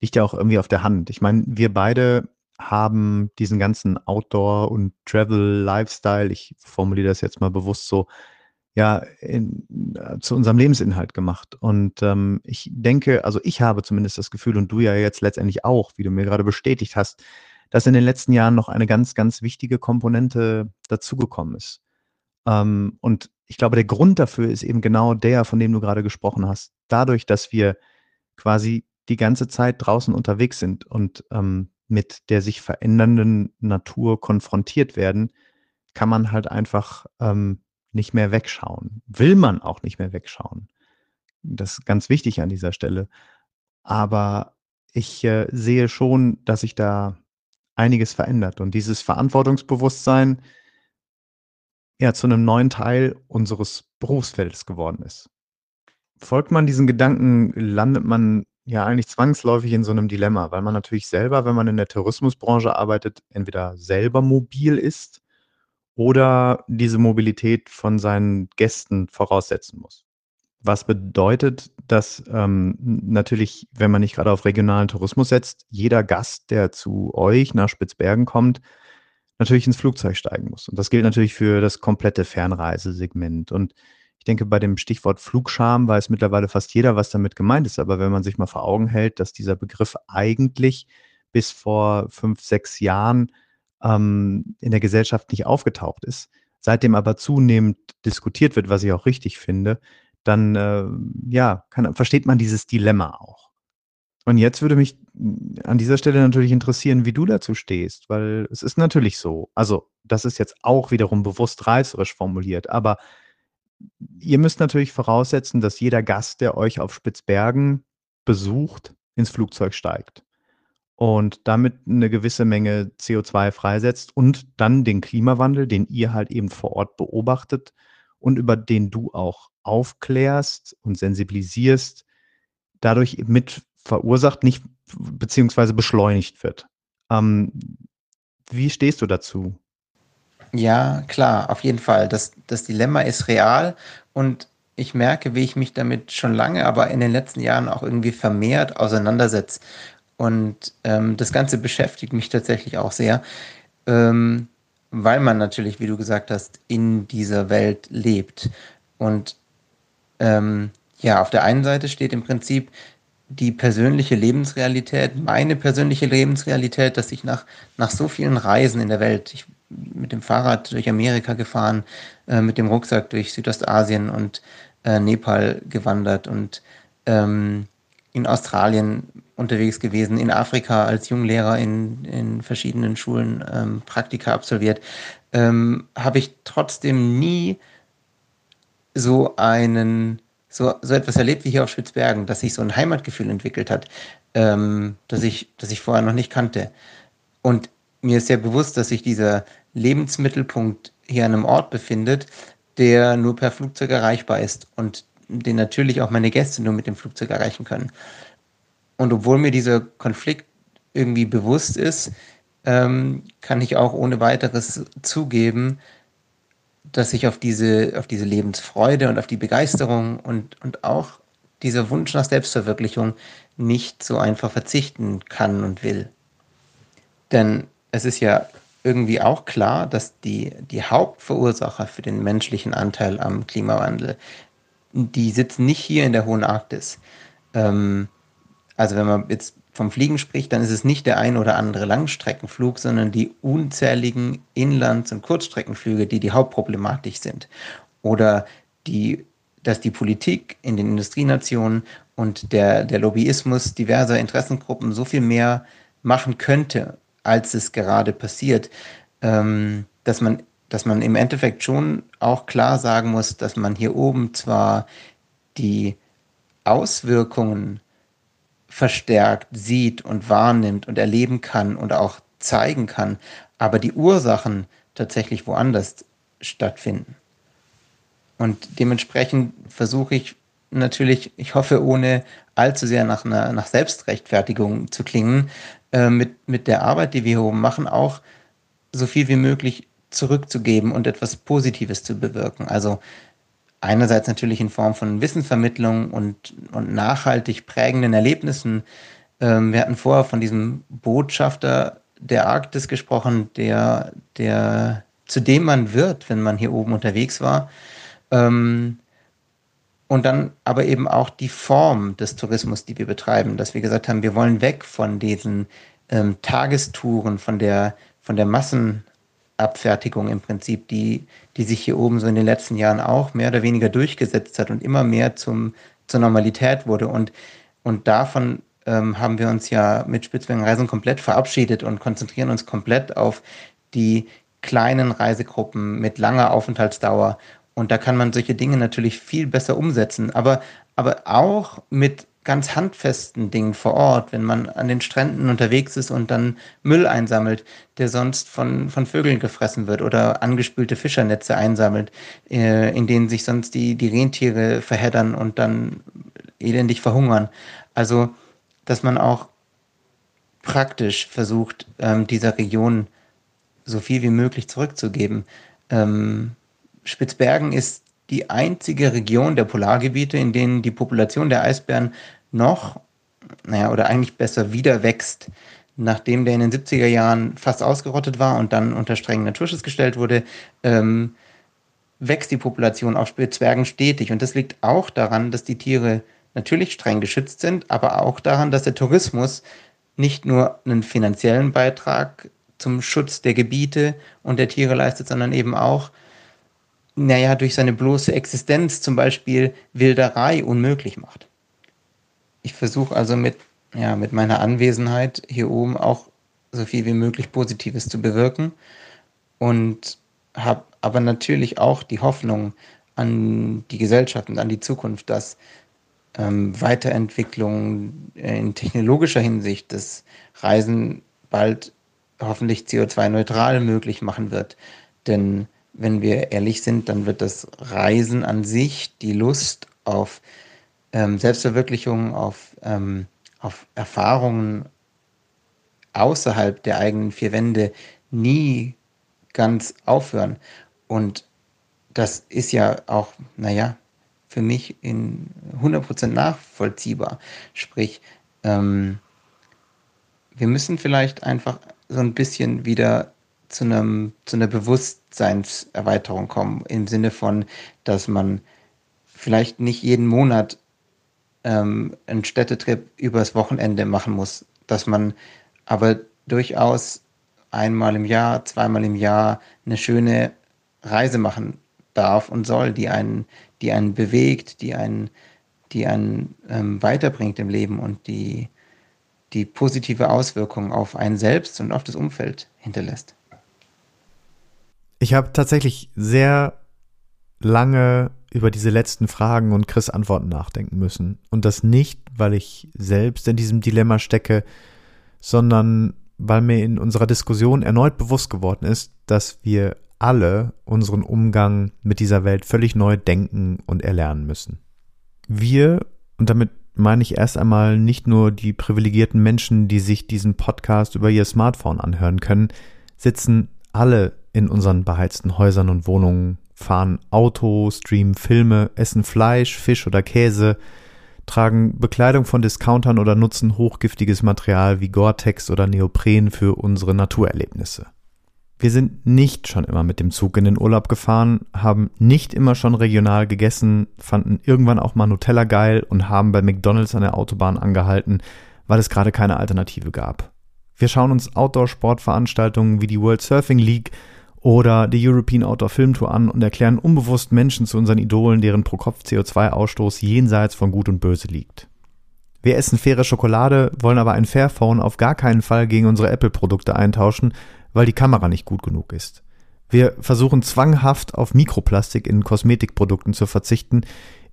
liegt ja auch irgendwie auf der Hand. Ich meine, wir beide haben diesen ganzen Outdoor- und Travel-Lifestyle, ich formuliere das jetzt mal bewusst so, ja, in, äh, zu unserem Lebensinhalt gemacht. Und ähm, ich denke, also ich habe zumindest das Gefühl und du ja jetzt letztendlich auch, wie du mir gerade bestätigt hast, dass in den letzten Jahren noch eine ganz, ganz wichtige Komponente dazugekommen ist. Ähm, und ich glaube, der Grund dafür ist eben genau der, von dem du gerade gesprochen hast. Dadurch, dass wir quasi die ganze Zeit draußen unterwegs sind und ähm, mit der sich verändernden Natur konfrontiert werden, kann man halt einfach ähm, nicht mehr wegschauen. Will man auch nicht mehr wegschauen. Das ist ganz wichtig an dieser Stelle. Aber ich äh, sehe schon, dass sich da einiges verändert und dieses Verantwortungsbewusstsein ja zu einem neuen Teil unseres Berufsfeldes geworden ist. Folgt man diesen Gedanken, landet man ja eigentlich zwangsläufig in so einem Dilemma, weil man natürlich selber, wenn man in der Tourismusbranche arbeitet, entweder selber mobil ist oder diese Mobilität von seinen Gästen voraussetzen muss. Was bedeutet, dass ähm, natürlich, wenn man nicht gerade auf regionalen Tourismus setzt, jeder Gast, der zu euch nach Spitzbergen kommt, natürlich ins Flugzeug steigen muss. Und das gilt natürlich für das komplette Fernreisesegment. Und ich denke, bei dem Stichwort Flugscham weiß mittlerweile fast jeder, was damit gemeint ist. Aber wenn man sich mal vor Augen hält, dass dieser Begriff eigentlich bis vor fünf, sechs Jahren ähm, in der Gesellschaft nicht aufgetaucht ist, seitdem aber zunehmend diskutiert wird, was ich auch richtig finde, dann äh, ja, kann, versteht man dieses Dilemma auch. Und jetzt würde mich an dieser Stelle natürlich interessieren, wie du dazu stehst, weil es ist natürlich so, also das ist jetzt auch wiederum bewusst reißerisch formuliert, aber ihr müsst natürlich voraussetzen, dass jeder Gast, der euch auf Spitzbergen besucht, ins Flugzeug steigt und damit eine gewisse Menge CO2 freisetzt und dann den Klimawandel, den ihr halt eben vor Ort beobachtet und über den du auch aufklärst und sensibilisierst, dadurch mit verursacht, nicht beziehungsweise beschleunigt wird. Ähm, wie stehst du dazu? Ja, klar, auf jeden Fall. Das, das Dilemma ist real und ich merke, wie ich mich damit schon lange, aber in den letzten Jahren auch irgendwie vermehrt auseinandersetze. Und ähm, das Ganze beschäftigt mich tatsächlich auch sehr, ähm, weil man natürlich, wie du gesagt hast, in dieser Welt lebt. Und ähm, ja, auf der einen Seite steht im Prinzip die persönliche Lebensrealität, meine persönliche Lebensrealität, dass ich nach, nach so vielen Reisen in der Welt, ich mit dem Fahrrad durch Amerika gefahren, äh, mit dem Rucksack durch Südostasien und äh, Nepal gewandert und ähm, in Australien unterwegs gewesen, in Afrika als Junglehrer in, in verschiedenen Schulen ähm, Praktika absolviert, ähm, habe ich trotzdem nie so einen so, so etwas erlebt wie hier auf Spitzbergen, dass sich so ein Heimatgefühl entwickelt hat, ähm, das, ich, das ich vorher noch nicht kannte. Und mir ist sehr bewusst, dass sich dieser Lebensmittelpunkt hier an einem Ort befindet, der nur per Flugzeug erreichbar ist und den natürlich auch meine Gäste nur mit dem Flugzeug erreichen können. Und obwohl mir dieser Konflikt irgendwie bewusst ist, ähm, kann ich auch ohne weiteres zugeben, dass ich auf diese, auf diese Lebensfreude und auf die Begeisterung und, und auch dieser Wunsch nach Selbstverwirklichung nicht so einfach verzichten kann und will. Denn es ist ja irgendwie auch klar, dass die, die Hauptverursacher für den menschlichen Anteil am Klimawandel, die sitzen nicht hier in der hohen Arktis. Ähm, also wenn man jetzt vom Fliegen spricht, dann ist es nicht der ein oder andere Langstreckenflug, sondern die unzähligen Inlands- und Kurzstreckenflüge, die die Hauptproblematik sind. Oder die, dass die Politik in den Industrienationen und der, der Lobbyismus diverser Interessengruppen so viel mehr machen könnte, als es gerade passiert, ähm, dass man dass man im Endeffekt schon auch klar sagen muss, dass man hier oben zwar die Auswirkungen verstärkt sieht und wahrnimmt und erleben kann und auch zeigen kann, aber die Ursachen tatsächlich woanders stattfinden. Und dementsprechend versuche ich natürlich, ich hoffe, ohne allzu sehr nach einer nach Selbstrechtfertigung zu klingen, äh, mit, mit der Arbeit, die wir hier oben machen, auch so viel wie möglich zurückzugeben und etwas Positives zu bewirken. Also einerseits natürlich in Form von Wissensvermittlung und, und nachhaltig prägenden Erlebnissen. Ähm, wir hatten vorher von diesem Botschafter der Arktis gesprochen, der, der zu dem man wird, wenn man hier oben unterwegs war. Ähm, und dann aber eben auch die Form des Tourismus, die wir betreiben, dass wir gesagt haben, wir wollen weg von diesen ähm, Tagestouren, von der, von der Massenabfertigung im Prinzip, die, die sich hier oben so in den letzten Jahren auch mehr oder weniger durchgesetzt hat und immer mehr zum, zur Normalität wurde. Und, und davon ähm, haben wir uns ja mit Spitzbergen komplett verabschiedet und konzentrieren uns komplett auf die kleinen Reisegruppen mit langer Aufenthaltsdauer und da kann man solche Dinge natürlich viel besser umsetzen, aber, aber auch mit ganz handfesten Dingen vor Ort, wenn man an den Stränden unterwegs ist und dann Müll einsammelt, der sonst von, von Vögeln gefressen wird oder angespülte Fischernetze einsammelt, äh, in denen sich sonst die, die Rentiere verheddern und dann elendig verhungern. Also, dass man auch praktisch versucht, ähm, dieser Region so viel wie möglich zurückzugeben. Ähm, Spitzbergen ist die einzige Region der Polargebiete, in denen die Population der Eisbären noch, naja, oder eigentlich besser wieder wächst. Nachdem der in den 70er Jahren fast ausgerottet war und dann unter strengen Naturschutz gestellt wurde, ähm, wächst die Population auf Spitzbergen stetig. Und das liegt auch daran, dass die Tiere natürlich streng geschützt sind, aber auch daran, dass der Tourismus nicht nur einen finanziellen Beitrag zum Schutz der Gebiete und der Tiere leistet, sondern eben auch naja, durch seine bloße Existenz zum Beispiel Wilderei unmöglich macht. Ich versuche also mit, ja, mit meiner Anwesenheit hier oben auch so viel wie möglich Positives zu bewirken und habe aber natürlich auch die Hoffnung an die Gesellschaft und an die Zukunft, dass ähm, Weiterentwicklung in technologischer Hinsicht das Reisen bald hoffentlich CO2-neutral möglich machen wird. Denn wenn wir ehrlich sind, dann wird das Reisen an sich, die Lust auf ähm, Selbstverwirklichung, auf, ähm, auf Erfahrungen außerhalb der eigenen vier Wände nie ganz aufhören. Und das ist ja auch, naja, für mich in 100% nachvollziehbar. Sprich, ähm, wir müssen vielleicht einfach so ein bisschen wieder zu, einem, zu einer Bewusstseinserweiterung kommen, im Sinne von, dass man vielleicht nicht jeden Monat ähm, einen Städtetrip übers Wochenende machen muss, dass man aber durchaus einmal im Jahr, zweimal im Jahr eine schöne Reise machen darf und soll, die einen, die einen bewegt, die einen, die einen ähm, weiterbringt im Leben und die, die positive Auswirkungen auf einen selbst und auf das Umfeld hinterlässt. Ich habe tatsächlich sehr lange über diese letzten Fragen und Chris Antworten nachdenken müssen. Und das nicht, weil ich selbst in diesem Dilemma stecke, sondern weil mir in unserer Diskussion erneut bewusst geworden ist, dass wir alle unseren Umgang mit dieser Welt völlig neu denken und erlernen müssen. Wir, und damit meine ich erst einmal nicht nur die privilegierten Menschen, die sich diesen Podcast über ihr Smartphone anhören können, sitzen alle in unseren beheizten Häusern und Wohnungen, fahren Auto, streamen Filme, essen Fleisch, Fisch oder Käse, tragen Bekleidung von Discountern oder nutzen hochgiftiges Material wie Gore-Tex oder Neopren für unsere Naturerlebnisse. Wir sind nicht schon immer mit dem Zug in den Urlaub gefahren, haben nicht immer schon regional gegessen, fanden irgendwann auch mal Nutella geil und haben bei McDonald's an der Autobahn angehalten, weil es gerade keine Alternative gab. Wir schauen uns Outdoor-Sportveranstaltungen wie die World Surfing League oder die European Outdoor Film Tour an und erklären unbewusst Menschen zu unseren Idolen, deren Pro-Kopf-CO2-Ausstoß jenseits von Gut und Böse liegt. Wir essen faire Schokolade, wollen aber ein Fairphone auf gar keinen Fall gegen unsere Apple-Produkte eintauschen, weil die Kamera nicht gut genug ist. Wir versuchen zwanghaft auf Mikroplastik in Kosmetikprodukten zu verzichten,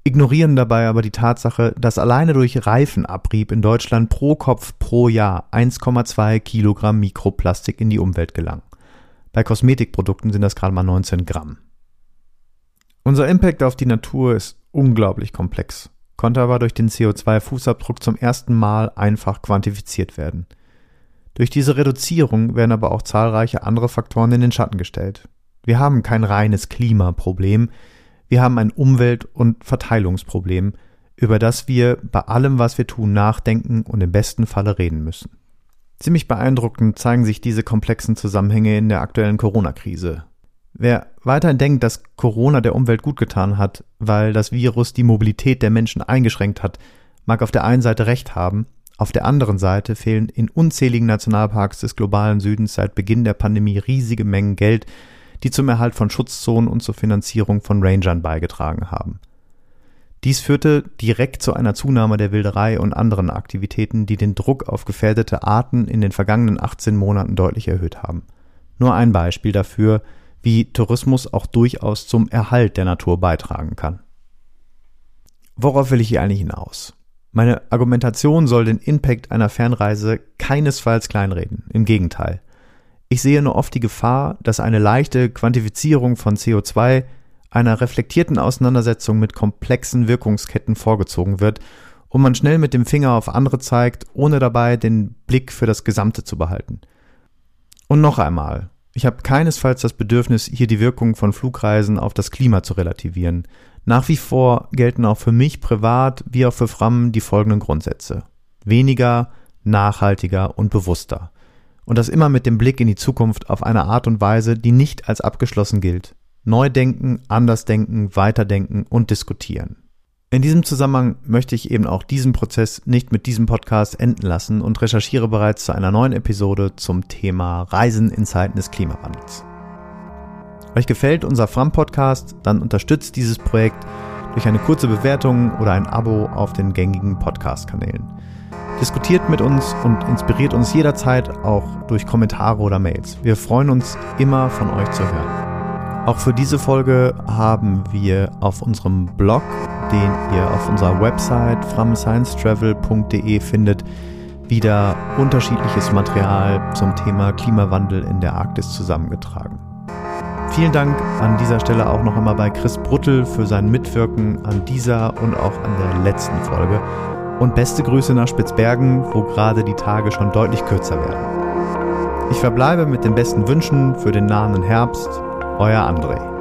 ignorieren dabei aber die Tatsache, dass alleine durch Reifenabrieb in Deutschland pro Kopf pro Jahr 1,2 Kilogramm Mikroplastik in die Umwelt gelangen. Bei Kosmetikprodukten sind das gerade mal 19 Gramm. Unser Impact auf die Natur ist unglaublich komplex, konnte aber durch den CO2-Fußabdruck zum ersten Mal einfach quantifiziert werden. Durch diese Reduzierung werden aber auch zahlreiche andere Faktoren in den Schatten gestellt. Wir haben kein reines Klimaproblem, wir haben ein Umwelt- und Verteilungsproblem, über das wir bei allem, was wir tun, nachdenken und im besten Falle reden müssen. Ziemlich beeindruckend zeigen sich diese komplexen Zusammenhänge in der aktuellen Corona-Krise. Wer weiterhin denkt, dass Corona der Umwelt gut getan hat, weil das Virus die Mobilität der Menschen eingeschränkt hat, mag auf der einen Seite recht haben, auf der anderen Seite fehlen in unzähligen Nationalparks des globalen Südens seit Beginn der Pandemie riesige Mengen Geld, die zum Erhalt von Schutzzonen und zur Finanzierung von Rangern beigetragen haben. Dies führte direkt zu einer Zunahme der Wilderei und anderen Aktivitäten, die den Druck auf gefährdete Arten in den vergangenen 18 Monaten deutlich erhöht haben. Nur ein Beispiel dafür, wie Tourismus auch durchaus zum Erhalt der Natur beitragen kann. Worauf will ich hier eigentlich hinaus? Meine Argumentation soll den Impact einer Fernreise keinesfalls kleinreden, im Gegenteil. Ich sehe nur oft die Gefahr, dass eine leichte Quantifizierung von CO2 einer reflektierten Auseinandersetzung mit komplexen Wirkungsketten vorgezogen wird und man schnell mit dem Finger auf andere zeigt, ohne dabei den Blick für das Gesamte zu behalten. Und noch einmal, ich habe keinesfalls das Bedürfnis, hier die Wirkung von Flugreisen auf das Klima zu relativieren. Nach wie vor gelten auch für mich privat wie auch für Fram die folgenden Grundsätze. Weniger, nachhaltiger und bewusster. Und das immer mit dem Blick in die Zukunft auf eine Art und Weise, die nicht als abgeschlossen gilt. Neu denken, anders denken, weiterdenken und diskutieren. In diesem Zusammenhang möchte ich eben auch diesen Prozess nicht mit diesem Podcast enden lassen und recherchiere bereits zu einer neuen Episode zum Thema Reisen in Zeiten des Klimawandels. Euch gefällt unser Fram-Podcast, dann unterstützt dieses Projekt durch eine kurze Bewertung oder ein Abo auf den gängigen Podcast-Kanälen. Diskutiert mit uns und inspiriert uns jederzeit auch durch Kommentare oder Mails. Wir freuen uns immer von euch zu hören. Auch für diese Folge haben wir auf unserem Blog, den ihr auf unserer Website framsciencetravel.de findet, wieder unterschiedliches Material zum Thema Klimawandel in der Arktis zusammengetragen. Vielen Dank an dieser Stelle auch noch einmal bei Chris Bruttel für sein Mitwirken an dieser und auch an der letzten Folge. Und beste Grüße nach Spitzbergen, wo gerade die Tage schon deutlich kürzer werden. Ich verbleibe mit den besten Wünschen für den nahenden Herbst. Euer André.